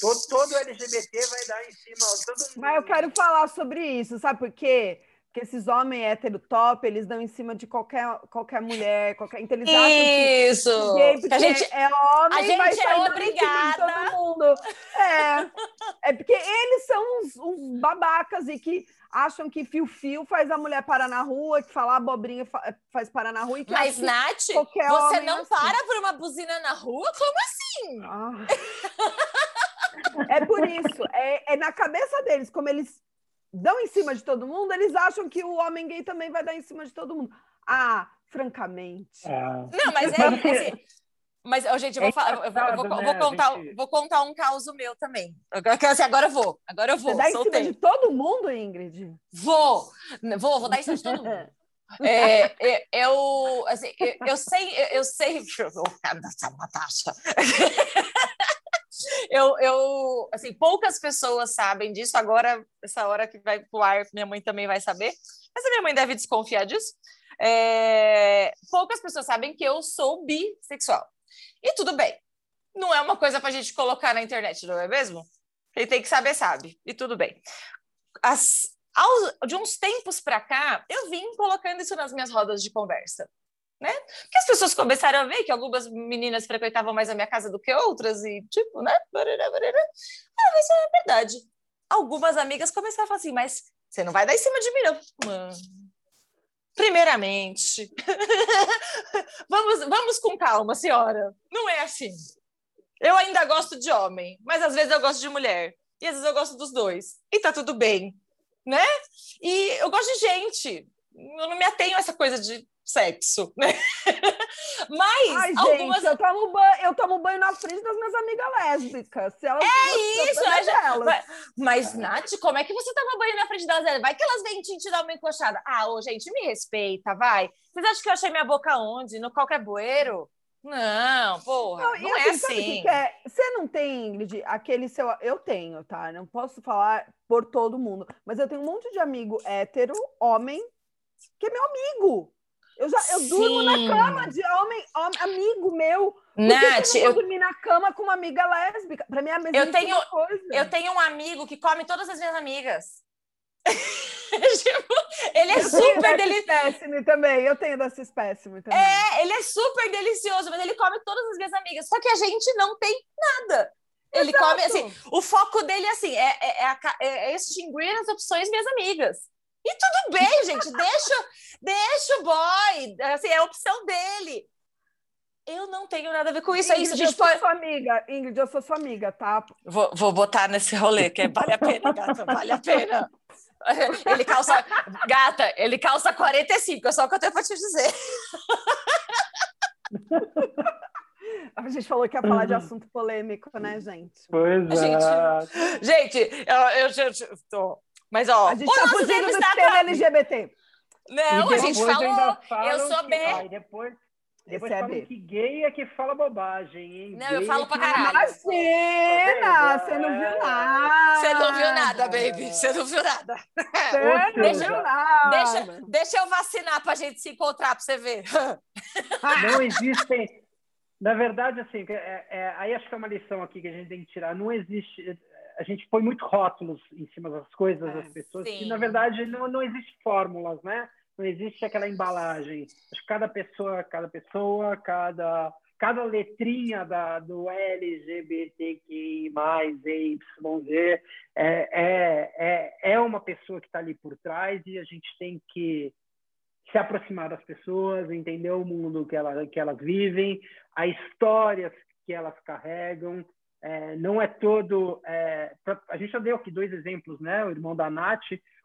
todo, todo LGBT vai dar em cima. Todo... Mas eu quero falar sobre isso, sabe por quê? que esses homens hétero top, eles dão em cima de qualquer, qualquer mulher, qualquer. Então eles Isso! acham que, porque a gente é homem, a gente é obrigada. Todo mundo. É, é porque eles são uns, uns, babacas e que acham que fio-fio faz a mulher parar na rua, que falar abobrinha faz parar na rua. E que Mas, Nath, você não assim. para por uma buzina na rua? Como assim? Ah. É por isso, é, é na cabeça deles, como eles dão em cima de todo mundo, eles acham que o homem gay também vai dar em cima de todo mundo. Ah, francamente. É. Não, mas é. Assim, mas, oh, gente, eu vou, é falar, eu vou, eu vou, eu vou contar, gente... vou contar um caos meu também. Assim, agora eu vou, agora eu vou. Você dá em cima de todo mundo, Ingrid? Vou, vou, vou dar em cima de todo mundo. É, eu, assim, eu, eu sei, eu sei. Natasha. eu, eu, assim, poucas pessoas sabem disso. Agora, essa hora que vai pro ar, minha mãe também vai saber. Mas a minha mãe deve desconfiar disso. É, poucas pessoas sabem que eu sou bissexual. E tudo bem. Não é uma coisa para a gente colocar na internet, não é mesmo? Quem tem que saber, sabe. E tudo bem. As, de uns tempos para cá, eu vim colocando isso nas minhas rodas de conversa. Né? Porque as pessoas começaram a ver que algumas meninas frequentavam mais a minha casa do que outras, e tipo, né? Ah, isso é verdade. Algumas amigas começaram a falar assim, mas você não vai dar em cima de mim, não. Mano. Primeiramente, vamos, vamos com calma, senhora. Não é assim. Eu ainda gosto de homem, mas às vezes eu gosto de mulher. E às vezes eu gosto dos dois. E tá tudo bem, né? E eu gosto de gente. Eu não me atenho a essa coisa de sexo, né? Mas Ai, algumas... gente, eu tomo banho, eu tomo banho na frente das minhas amigas lésbicas. Se elas é isso, é já... mas, mas Nath, como é que você toma banho na frente delas? Vai que elas vêm te dar uma encoxada. Ah, ô, gente, me respeita, vai. Vocês acham que eu achei minha boca onde? No qualquer bueiro? Não, porra, não, não é assim. assim. Que é? Você não tem, Ingrid, aquele seu. Eu tenho, tá? Não posso falar por todo mundo, mas eu tenho um monte de amigo hétero, homem, que é meu amigo. Eu já eu durmo na cama de homem, homem amigo meu. Nath, eu, eu dormir na cama com uma amiga lésbica. Para mim é a mesma eu tenho, coisa. Eu tenho um amigo que come todas as minhas amigas. tipo, ele é super delicioso. também, eu tenho dessa espécime também. É, ele é super delicioso, mas ele come todas as minhas amigas. Só que a gente não tem nada. Ele Exato. come assim, o foco dele assim, é, é, é, é extinguir as opções minhas amigas. E tudo bem, gente, deixa, deixa o boy, assim, é a opção dele. Eu não tenho nada a ver com isso. Ingrid, é isso, a gente eu pode... sou sua amiga. Ingrid, eu sou sua amiga, tá? Vou, vou botar nesse rolê, que é, vale a pena, gata, vale a pena. Ele calça. Gata, ele calça 45, é só o que eu tenho para te dizer. A gente falou que ia falar de assunto polêmico, né, gente? Pois é. Gente, gente eu, eu, eu tô. Mas, ó, a gente tá fugindo do tema LGBT. Não, a gente falou. Eu sou bem. depois depois falam que gay é que fala bobagem, hein? Não, gay eu falo pra caralho. Imagina! Você não viu nada! Você não viu nada, baby! Você não viu nada! Você não deixa, viu nada! Deixa, deixa eu vacinar pra gente se encontrar pra você ver. Não existem... Na verdade, assim, é, é, aí acho que é uma lição aqui que a gente tem que tirar. Não existe... A gente põe muito rótulos em cima das coisas, das pessoas, Sim. que na verdade não, não existe fórmulas, né? Não existe aquela embalagem. Acho que cada pessoa, cada pessoa, cada cada letrinha da, do LGBTQI+, YZ, é, é, é, é uma pessoa que está ali por trás e a gente tem que se aproximar das pessoas, entender o mundo que, ela, que elas vivem, as histórias que elas carregam. É, não é todo... É, pra, a gente já deu aqui dois exemplos, né? O irmão da Nath,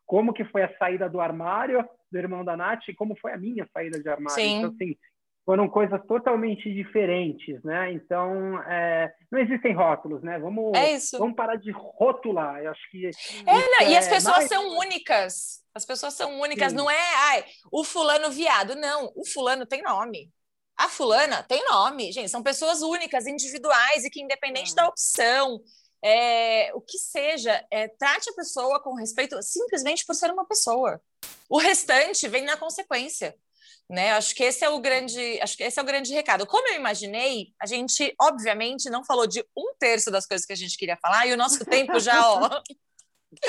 como que foi a saída do armário do irmão da Nath e como foi a minha saída de armário. Sim. Então, assim, foram coisas totalmente diferentes, né? Então, é, não existem rótulos, né? Vamos, é vamos parar de rotular. Eu acho que. É, não, e as pessoas mais... são únicas. As pessoas são únicas. Sim. Não é, ai, o fulano viado. Não, o fulano tem nome. A fulana tem nome, gente. São pessoas únicas, individuais e que, independente da opção, é, o que seja, é, trate a pessoa com respeito simplesmente por ser uma pessoa. O restante vem na consequência. Né? Acho que esse é o grande, acho que esse é o grande recado. Como eu imaginei, a gente obviamente não falou de um terço das coisas que a gente queria falar e o nosso tempo já, ó,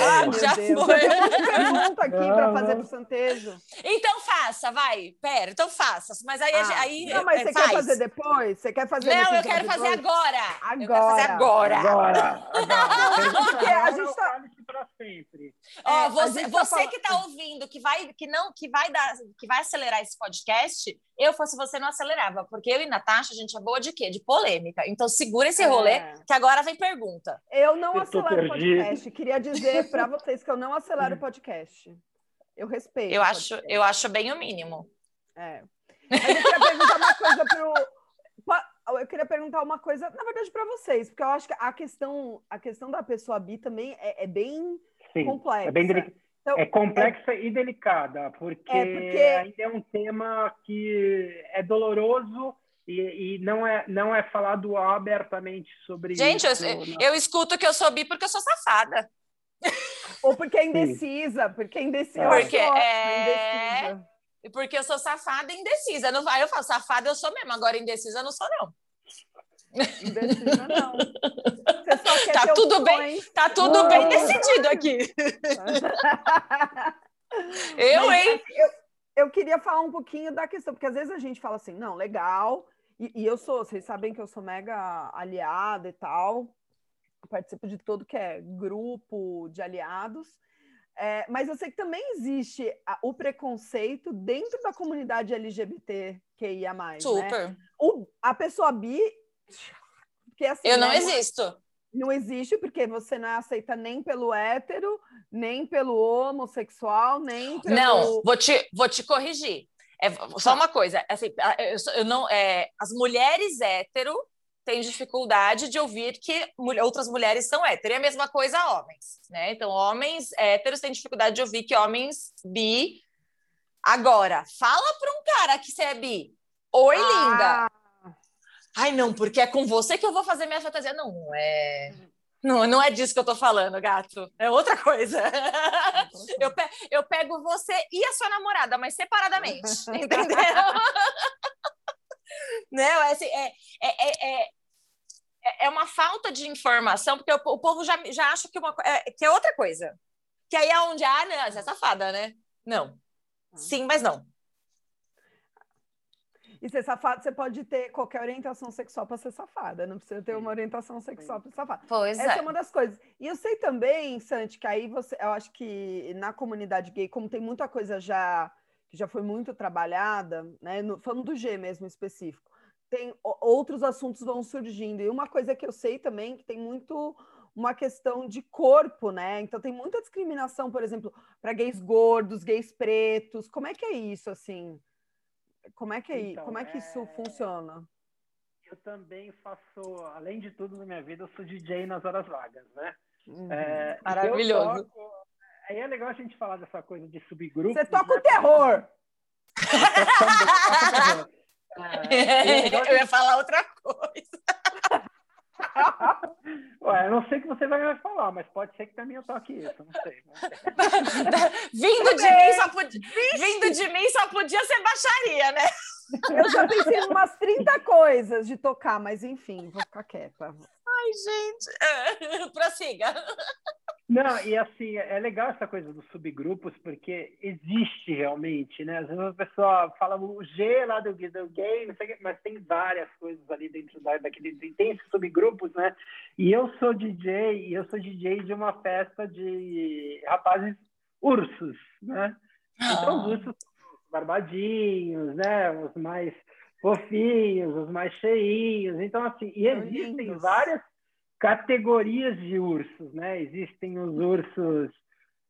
ah, meu já Deus. foi. Eu tenho uma pergunta aqui para fazer pro Santejo. Então faça, vai. Pera, então faça. Mas aí... Ah, aí não, mas você faz. quer fazer depois? Você quer fazer Não, eu quero fazer agora. Agora. Eu quero fazer agora. Agora. agora. Porque a gente tá para sempre. Ó, é, você, você tá que está ouvindo, que vai, que não, que vai dar, que vai acelerar esse podcast, eu fosse você não acelerava, porque eu e Natasha a gente é boa de quê? De polêmica. Então segura esse rolê, é. que agora vem pergunta. Eu não eu acelero o podcast. Queria dizer para vocês que eu não acelero o podcast. Eu respeito. Eu acho, eu acho bem o mínimo. É. Mas eu queria perguntar uma coisa pro eu queria perguntar uma coisa, na verdade, para vocês, porque eu acho que a questão, a questão da pessoa bi também é, é bem Sim, complexa. É, bem então, é complexa é... e delicada, porque, é porque, ainda é um tema que é doloroso E, e, não, é, não é falado abertamente sobre Gente, isso. Gente, eu, eu, escuto que eu sou bi porque eu sou safada. Ou porque é indecisa, porque é indecisa. Porque é... Indecisa. Porque eu sou safada e indecisa. Não, aí eu falo, safada eu sou mesmo, agora indecisa eu não sou, não. Indecisa, não. Você só quer tá tudo bem, tá tudo bem decidido aqui. eu, Mas, hein? Eu, eu queria falar um pouquinho da questão, porque às vezes a gente fala assim, não, legal, e, e eu sou, vocês sabem que eu sou mega aliada e tal, participo de todo que é grupo de aliados, é, mas eu sei que também existe a, o preconceito dentro da comunidade LGBTQIA+. Né? Super. Né? O, a pessoa bi... Porque, assim, eu não né, existo. Não existe porque você não é aceita nem pelo hétero, nem pelo homossexual, nem pelo... Não, vou te, vou te corrigir. É só tá. uma coisa, assim, eu, eu não, é, as mulheres hétero têm dificuldade de ouvir que outras mulheres são hétero. E a mesma coisa homens, né? Então, homens héteros têm dificuldade de ouvir que homens bi. Agora, fala para um cara que você é bi. Oi, ah. linda. Ai, não, porque é com você que eu vou fazer minha fantasia. Não, é. Não, não é disso que eu tô falando, gato. É outra coisa. Eu, pe eu pego você e a sua namorada, mas separadamente. entendeu? Não, é, assim, é, é, é, é, uma falta de informação, porque o, o povo já, já acha que, uma, é, que é outra coisa. Que aí é onde, ah, não, você é safada, né? Não. Sim, mas não. E ser safado, você pode ter qualquer orientação sexual para ser safada, não precisa ter uma orientação sexual para ser safada. Pois Essa é. é uma das coisas. E eu sei também, Santi, que aí você, eu acho que na comunidade gay, como tem muita coisa já que já foi muito trabalhada, né, no, falando do G mesmo específico, tem outros assuntos vão surgindo. E uma coisa que eu sei também que tem muito uma questão de corpo, né? Então tem muita discriminação, por exemplo, para gays gordos, gays pretos. Como é que é isso assim? Como é que, é, então, como é que isso é... funciona? Eu também faço, além de tudo na minha vida, eu sou DJ nas horas vagas, né? Uhum. É, Maravilhoso. Toco... Aí é legal a gente falar dessa coisa de subgrupos. Você toca né? o terror! É, eu ia falar outra coisa. Ué, eu não sei o que você vai falar, mas pode ser que também eu toque isso, não sei. Não sei. vindo, de mim só podia, vindo de mim só podia ser baixaria, né? Eu já pensei em umas 30 coisas de tocar, mas enfim, vou ficar quieta. Ai, gente, prossiga. Não, e assim, é legal essa coisa dos subgrupos, porque existe realmente, né? Às vezes a pessoa fala o G lá do, do sei, mas tem várias coisas ali dentro da, daquele. Tem esses subgrupos, né? E eu sou DJ, e eu sou DJ de uma festa de rapazes ursos, né? Então, os ah. ursos barbadinhos, né? Os mais fofinhos, os mais cheinhos. Então, assim, e existem várias categorias de ursos, né? Existem os ursos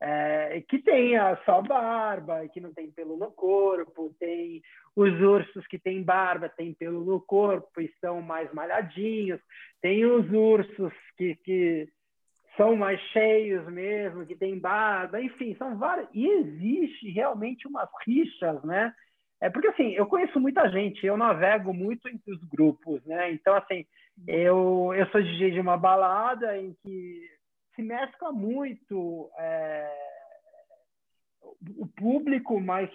é, que têm só barba e que não tem pelo no corpo, tem os ursos que têm barba, têm pelo no corpo e são mais malhadinhos, tem os ursos que, que são mais cheios mesmo, que têm barba, enfim, são vários. E existe realmente umas rixas, né? É porque assim, eu conheço muita gente, eu navego muito entre os grupos, né? Então, assim, eu, eu sou DJ de uma balada em que se mescla muito é, o público, mas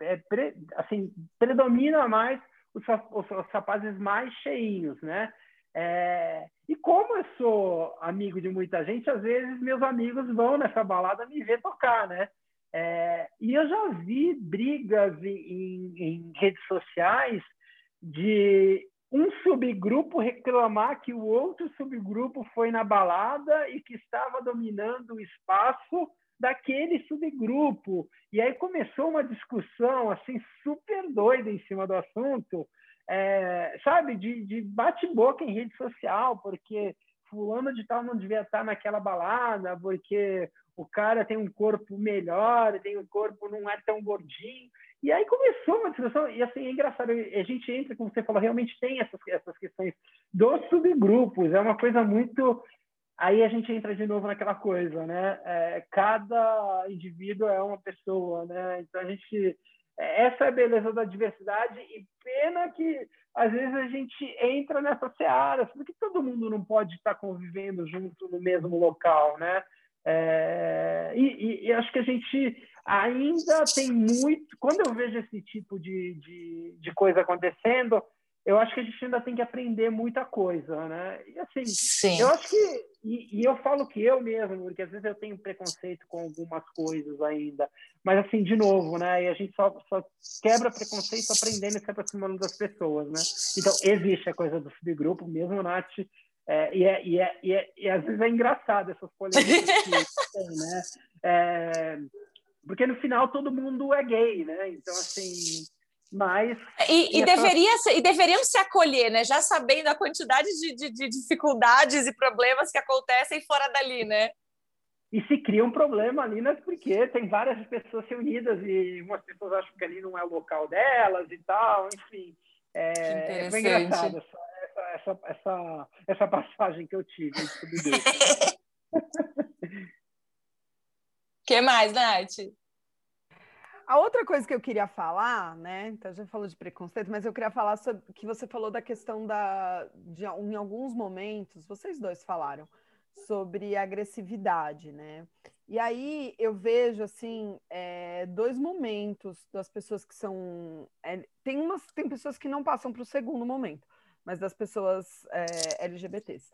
é, pre, assim, predomina mais os, os, os, rapazes mais cheinhos, né? É, e como eu sou amigo de muita gente, às vezes meus amigos vão nessa balada me ver tocar, né? É, e eu já vi brigas em, em redes sociais de um subgrupo reclamar que o outro subgrupo foi na balada e que estava dominando o espaço daquele subgrupo. E aí começou uma discussão assim super doida em cima do assunto, é, sabe, de, de bate-boca em rede social, porque fulano de tal não devia estar naquela balada, porque o cara tem um corpo melhor, tem um corpo não é tão gordinho. E aí começou uma discussão, e assim, é engraçado, a gente entra, como você falou, realmente tem essas, essas questões dos subgrupos, é uma coisa muito. Aí a gente entra de novo naquela coisa, né? É, cada indivíduo é uma pessoa, né? Então a gente essa é a beleza da diversidade e pena que às vezes a gente entra nessas searas, porque todo mundo não pode estar convivendo junto no mesmo local, né? É, e, e, acho que a gente ainda tem muito. Quando eu vejo esse tipo de, de, de, coisa acontecendo, eu acho que a gente ainda tem que aprender muita coisa, né? E assim, Sim. eu acho que. E, e, eu falo que eu mesmo, porque às vezes eu tenho preconceito com algumas coisas ainda. Mas assim, de novo, né? E a gente só, só quebra preconceito aprendendo e se aproximando das pessoas, né? Então, existe a coisa do subgrupo, mesmo, Nath é, e, é, e, é, e, é, e, às vezes é engraçado essas polêmicas que tem, né? É, porque no final todo mundo é gay, né? Então, assim, mas... E, e, deveria ser, e deveriam se acolher, né? Já sabendo a quantidade de, de, de dificuldades e problemas que acontecem fora dali, né? E se cria um problema ali, né? Porque tem várias pessoas reunidas e umas pessoas acham que ali não é o local delas e tal, enfim. É, é engraçado essa, essa, essa passagem que eu tive que mais, Nath? A outra coisa que eu queria falar, né? Então já falou de preconceito, mas eu queria falar sobre que você falou da questão da de em alguns momentos, vocês dois falaram sobre agressividade, né? E aí eu vejo assim é, dois momentos das pessoas que são é, tem umas tem pessoas que não passam para o segundo momento mas das pessoas é, LGBTs.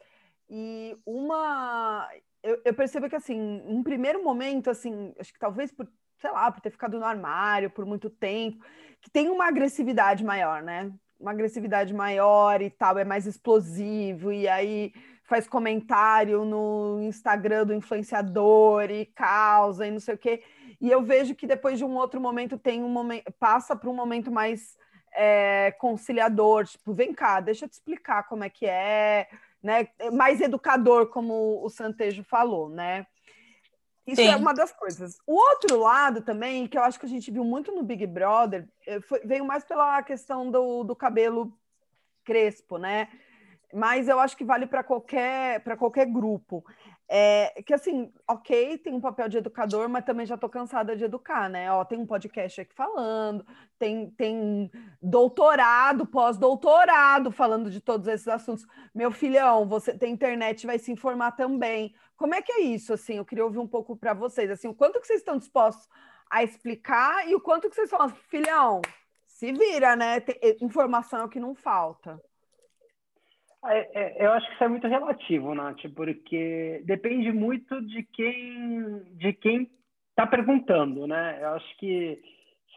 E uma. Eu, eu, percebo que, assim, um primeiro momento, assim, acho que talvez por, sei lá, por ter ficado no armário por muito tempo, que tem uma agressividade maior, né? Uma agressividade maior e tal, é mais explosivo, e aí faz comentário no Instagram do influenciador e causa e não sei o quê. E eu vejo que depois de um outro momento tem um momento, passa para um momento mais é, conciliador, tipo, vem cá, deixa eu te explicar como é que é, né? Mais educador, como o Santejo falou, né? Isso é Sim. é uma das coisas. O outro lado também, que eu acho que a gente viu muito no Big Brother, eh, foi, veio mais pela questão do, do cabelo crespo, né? Mas eu acho que vale para qualquer, qualquer grupo. É, que assim, ok, tem um papel de educador, mas também já estou cansada de educar, né? Ó, tem um podcast aqui falando, tem, tem doutorado, pós-doutorado falando de todos esses assuntos. Meu filhão, você tem internet, vai se informar também. Como é que é isso? Assim, eu queria ouvir um pouco para vocês. Assim, o quanto que vocês estão dispostos a explicar e o quanto que vocês falam, filhão, se vira, né? Tem, informação é o que não falta. É, é, eu acho que isso é muito relativo, Nath, porque depende muito de quem de quem está perguntando, né? Eu acho que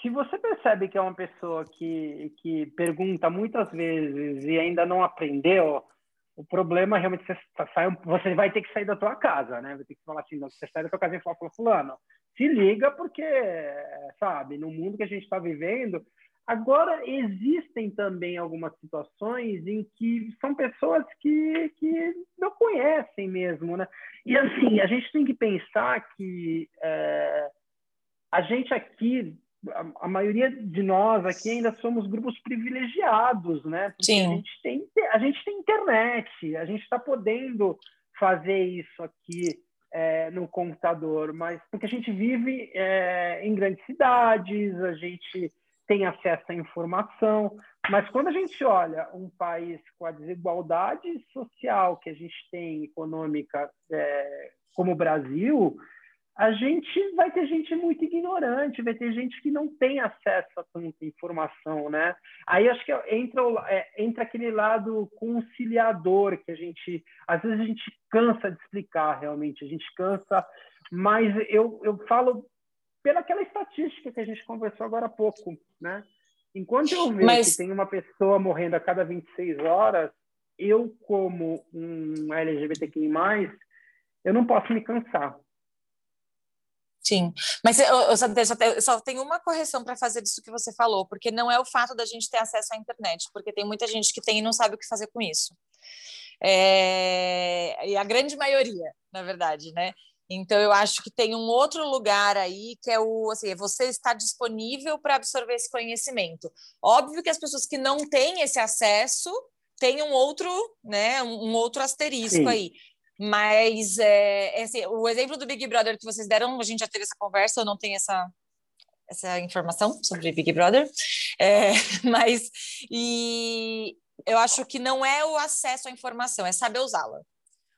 se você percebe que é uma pessoa que, que pergunta muitas vezes e ainda não aprendeu, o problema realmente você, sai, você vai ter que sair da tua casa, né? Vai ter que falar assim, você sai da tua casa e fala, fulano, se liga porque, sabe, no mundo que a gente está vivendo, Agora, existem também algumas situações em que são pessoas que, que não conhecem mesmo, né? E, assim, a gente tem que pensar que é, a gente aqui, a, a, maioria de nós aqui ainda somos grupos privilegiados, né? Porque Sim. A gente, tem, a gente tem internet, a gente está podendo fazer isso aqui é, no computador, mas porque a gente vive é, em grandes cidades, a gente tem acesso à informação. Mas quando a gente olha um país com a desigualdade social que a gente tem, econômica, é, como o Brasil, a gente vai ter gente muito ignorante, vai ter gente que não tem acesso a tanta informação, né? Aí acho que entra, é, entra aquele lado conciliador que a gente, às vezes a gente cansa de explicar realmente, a gente cansa, mas eu, eu falo pelaquela estatística que a gente conversou agora há pouco, né? Enquanto eu vejo Mas... que tem uma pessoa morrendo a cada 26 horas, eu, como um LGBTQI+, eu não posso me cansar. Sim, mas eu, eu, só, eu só tenho uma correção para fazer disso que você falou, porque não é o fato da gente ter acesso à internet, porque tem muita gente que tem e não sabe o que fazer com isso. É, e a grande maioria, na verdade, né? Então, eu acho que tem um outro lugar aí que é o assim, é você está disponível para absorver esse conhecimento. Óbvio que as pessoas que não têm esse acesso têm um outro, né, um outro asterisco Sim. aí. Mas é, é assim, o exemplo do Big Brother que vocês deram, a gente já teve essa conversa, eu não tenho essa essa informação sobre Big Brother, é, mas e eu acho que não é o acesso à informação, é saber usá-la.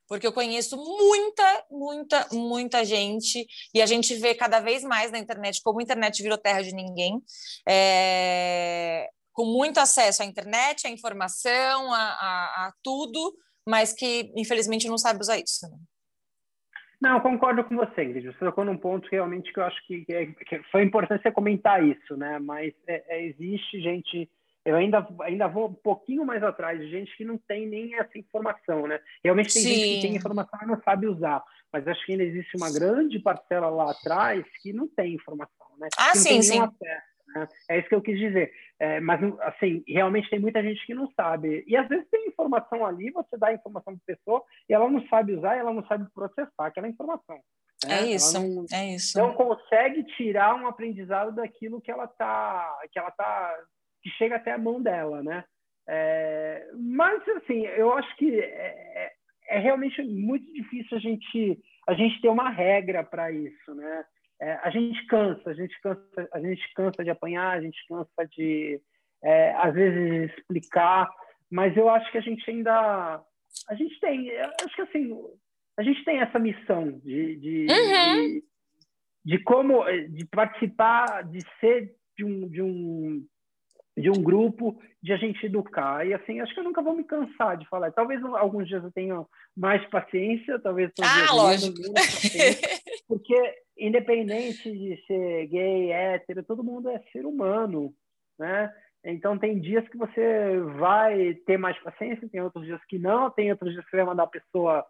Porque eu conheço muita, muita, muita gente, e a gente vê cada vez mais na internet como a internet virou terra de ninguém, é, com muito acesso à internet, à informação, a, a, a tudo, mas que infelizmente não sabe usar isso. Né? Não, concordo com você, Ingrid. Você tocou num ponto realmente que eu acho que, que, que foi importante você comentar isso, né? Mas é, é, existe gente, eu ainda, ainda vou um pouquinho mais atrás, de gente que não tem nem essa informação, né? Realmente tem Sim. gente que tem informação e não sabe usar, mas acho que ainda existe uma grande parcela lá atrás que não tem informação, né? Ah, que sim, sim. Acesso. Né? É isso que eu quis dizer. É, mas, assim, realmente tem muita gente que não sabe. E às vezes tem informação ali, você dá a informação para a pessoa e ela não sabe usar, ela não sabe processar aquela informação. Né? É isso, não, é isso. Não consegue tirar um aprendizado daquilo que ela tá, que ela tá, que chega até a mão dela, né? É, mas assim, eu acho que é, é, é realmente muito difícil a gente a gente ter uma regra para isso, né? é, a gente cansa, a gente cansa, a gente cansa de apanhar, a gente cansa de é, às vezes explicar, mas eu acho que a gente ainda a gente tem, acho que assim a gente tem essa missão de de, uhum. de, de como de participar, de ser de um, de um de um grupo de a gente educar. E assim, acho que eu nunca vou me cansar de falar. Talvez alguns dias eu tenha mais paciência, talvez ah, lógico. porque independente de ser gay, hétero, todo mundo é ser humano, né? Então tem dias que você vai ter mais paciência, tem outros dias que não, tem outros dias que você vai mandar a pessoa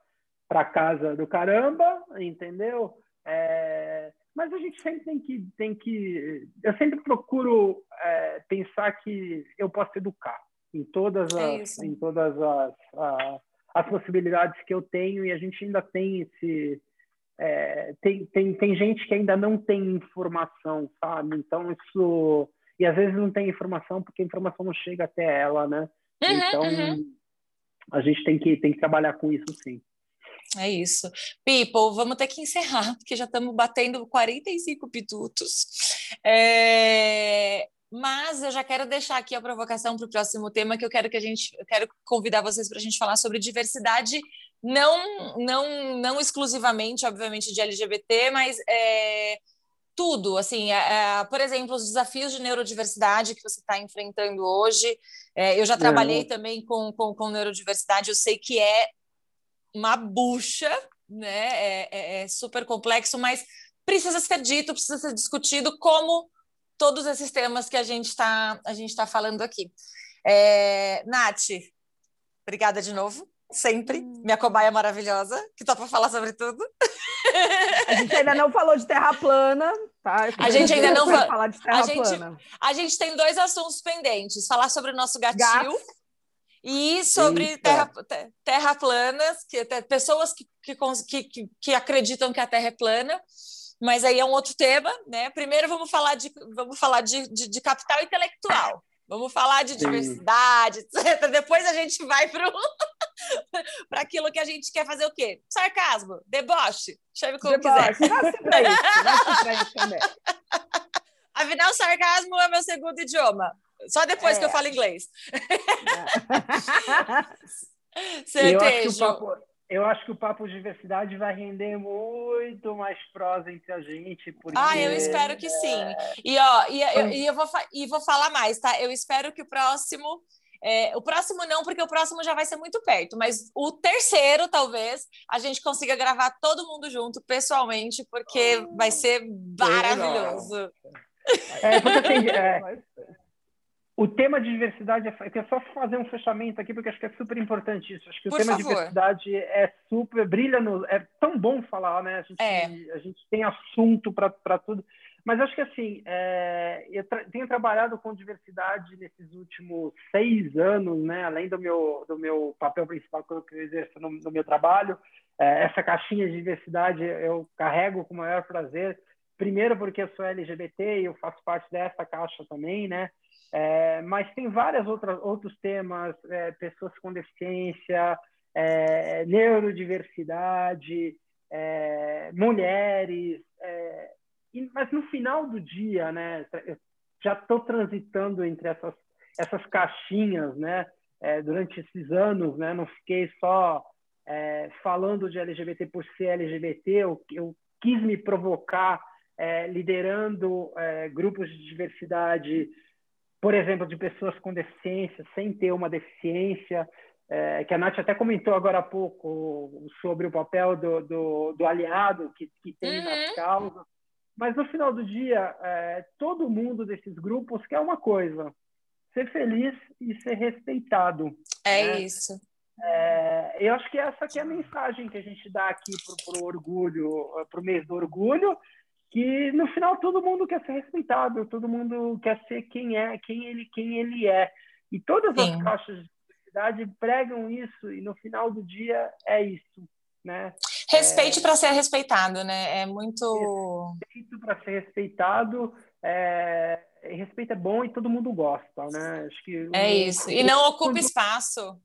para casa do caramba, entendeu? É... Mas a gente sempre tem que tem que eu sempre procuro é, pensar que eu posso educar em todas é as é em todas as, as, as possibilidades que eu tenho e a gente ainda tem esse é, tem, tem, tem gente que ainda não tem informação, sabe? Então, isso. E às vezes não tem informação porque a informação não chega até ela, né? Uhum, então, uhum. a gente tem que, tem que trabalhar com isso, sim. É isso. People, vamos ter que encerrar, porque já estamos batendo 45 pitutos. É... Mas eu já quero deixar aqui a provocação para o próximo tema, que eu quero que a gente, eu quero convidar vocês para a gente falar sobre diversidade não, não, não exclusivamente, obviamente, de LGBT, mas é, tudo, assim, é, é, por exemplo, os desafios de neurodiversidade que você está enfrentando hoje. É, eu já trabalhei também com, com, com, neurodiversidade, eu sei que é uma bucha, né? É, é, é, super complexo, mas precisa ser dito, precisa ser discutido como todos esses temas que a gente está tá falando aqui. É, Nath, obrigada de novo sempre, minha cobaia maravilhosa, que topa falar sobre tudo. A gente ainda não falou de terra plana, tá? A gente ainda não falar de terra a gente, plana. A gente tem dois assuntos pendentes: falar sobre o nosso gatil e sobre terra, terra planas, que pessoas que, que, que, acreditam que a Terra é plana. Mas aí é um outro tema, né? Primeiro vamos falar de, vamos falar de, de, de capital intelectual. Vamos falar de diversidade, etc. Depois a gente vai para aquilo que a gente quer fazer o quê? Sarcasmo, deboche, chame como deboche. quiser. Nasce isso, nasce para isso também. Afinal, sarcasmo é meu segundo idioma. Só depois é. que eu falo inglês. É. Certejo. Eu acho que o papo, eu acho que o Papo Diversidade vai render muito mais prosa entre a gente. Porque, ah, eu espero que sim. E, ó, e, eu, e eu vou, e vou falar mais, tá? Eu espero que o próximo. É, o próximo não, porque o próximo já vai ser muito perto, mas o terceiro, talvez, a gente consiga gravar todo mundo junto, pessoalmente, porque vai ser maravilhoso. É, porque assim, é, o tema de diversidade, é, eu quero só fazer um fechamento aqui, porque acho que é super importante isso. Acho que Por o tema favor. de diversidade é super, brilha no. É tão bom falar, né? A gente, é. a gente tem assunto para tudo. Mas acho que, assim, é, eu tra tenho trabalhado com diversidade nesses últimos seis anos, né? Além do meu, do meu papel principal que eu exerço no, no meu trabalho. É, essa caixinha de diversidade eu carrego com o maior prazer. Primeiro, porque eu sou LGBT e eu faço parte dessa caixa também, né? É, mas tem vários outros temas, é, pessoas com deficiência, é, neurodiversidade, é, mulheres, é, e, mas no final do dia, né, eu já estou transitando entre essas, essas caixinhas, né, é, durante esses anos, né, não fiquei só falando de LGBT por ser LGBT, eu, eu quis me provocar liderando grupos de diversidade, por exemplo, de pessoas com deficiência, sem ter uma deficiência, é, que a Nath até comentou agora há pouco sobre o papel do, do, do aliado que, que tem uhum. nas causas. Mas no final do dia, é, todo mundo desses grupos quer uma coisa: ser feliz e ser respeitado. É né? isso. É, eu acho que essa que é a mensagem que a gente dá aqui para o orgulho, para o mês do orgulho, que no final todo mundo quer ser respeitado, todo mundo quer ser quem é, quem ele, quem ele é. E todas Sim. as caixas de publicidade pregam isso e no final do dia é isso, né? Respeite é... para ser respeitado, né? É muito respeito para ser respeitado. É... Respeito é bom e todo mundo gosta, né? Acho que é isso. E não ocupa espaço.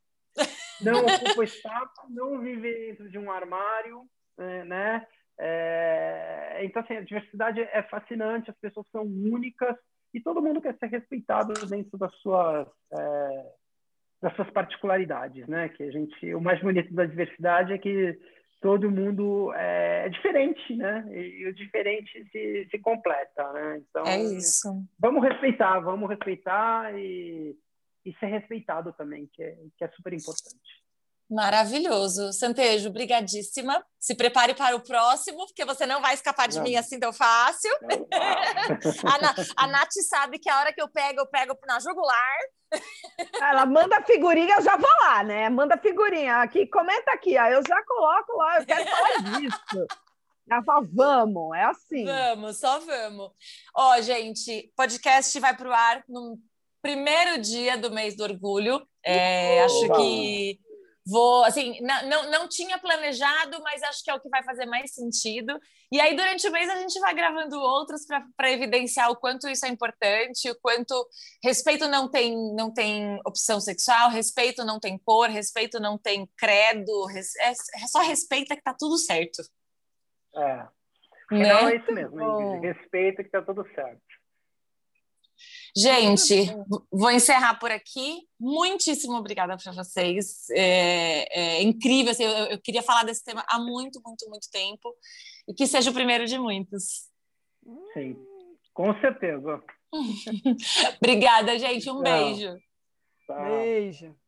Não ocupa espaço, não vive dentro de um armário, é, né? É, então, assim, a diversidade é fascinante, as pessoas são únicas e todo mundo quer ser respeitado dentro das suas, é, das suas particularidades, né? Que a gente, o mais bonito da diversidade é que todo mundo é, é diferente, né? E, e, o diferente se, se completa, né? Então, é isso. Vamos respeitar, vamos respeitar e, e ser respeitado também, que é, que é super importante. Maravilhoso. Santejo, brigadíssima. Se prepare para o próximo, porque você não vai escapar de não. mim assim tão fácil. a, Na, a Nath sabe que a hora que eu pego, eu pego na jugular. Ela manda figurinha, eu já vou lá, né? Manda figurinha. Aqui, comenta aqui, ó. eu já coloco lá, eu quero falar disso. Ela fala, vamos, é assim. Vamos, só vamos. Ó, gente, podcast vai para o ar no primeiro dia do mês do orgulho. É, acho que Vou, assim, não, não, não tinha planejado, mas acho que é o que vai fazer mais sentido. E aí, durante o mês, a gente vai gravando outros para evidenciar o quanto isso é importante, o quanto respeito não tem, não tem opção sexual, respeito não tem cor, respeito não tem credo, é, é só respeita que tá tudo certo. É. Né? Não, é isso mesmo, respeita que tá tudo certo. Gente, vou encerrar por aqui. Muitíssimo obrigada para vocês. É, é incrível. Assim, eu, eu, queria falar desse tema há muito, muito, muito tempo. E que seja o primeiro de muitos. Sim, com certeza. obrigada, gente. Um Tchau. beijo. Tchau. Beijo.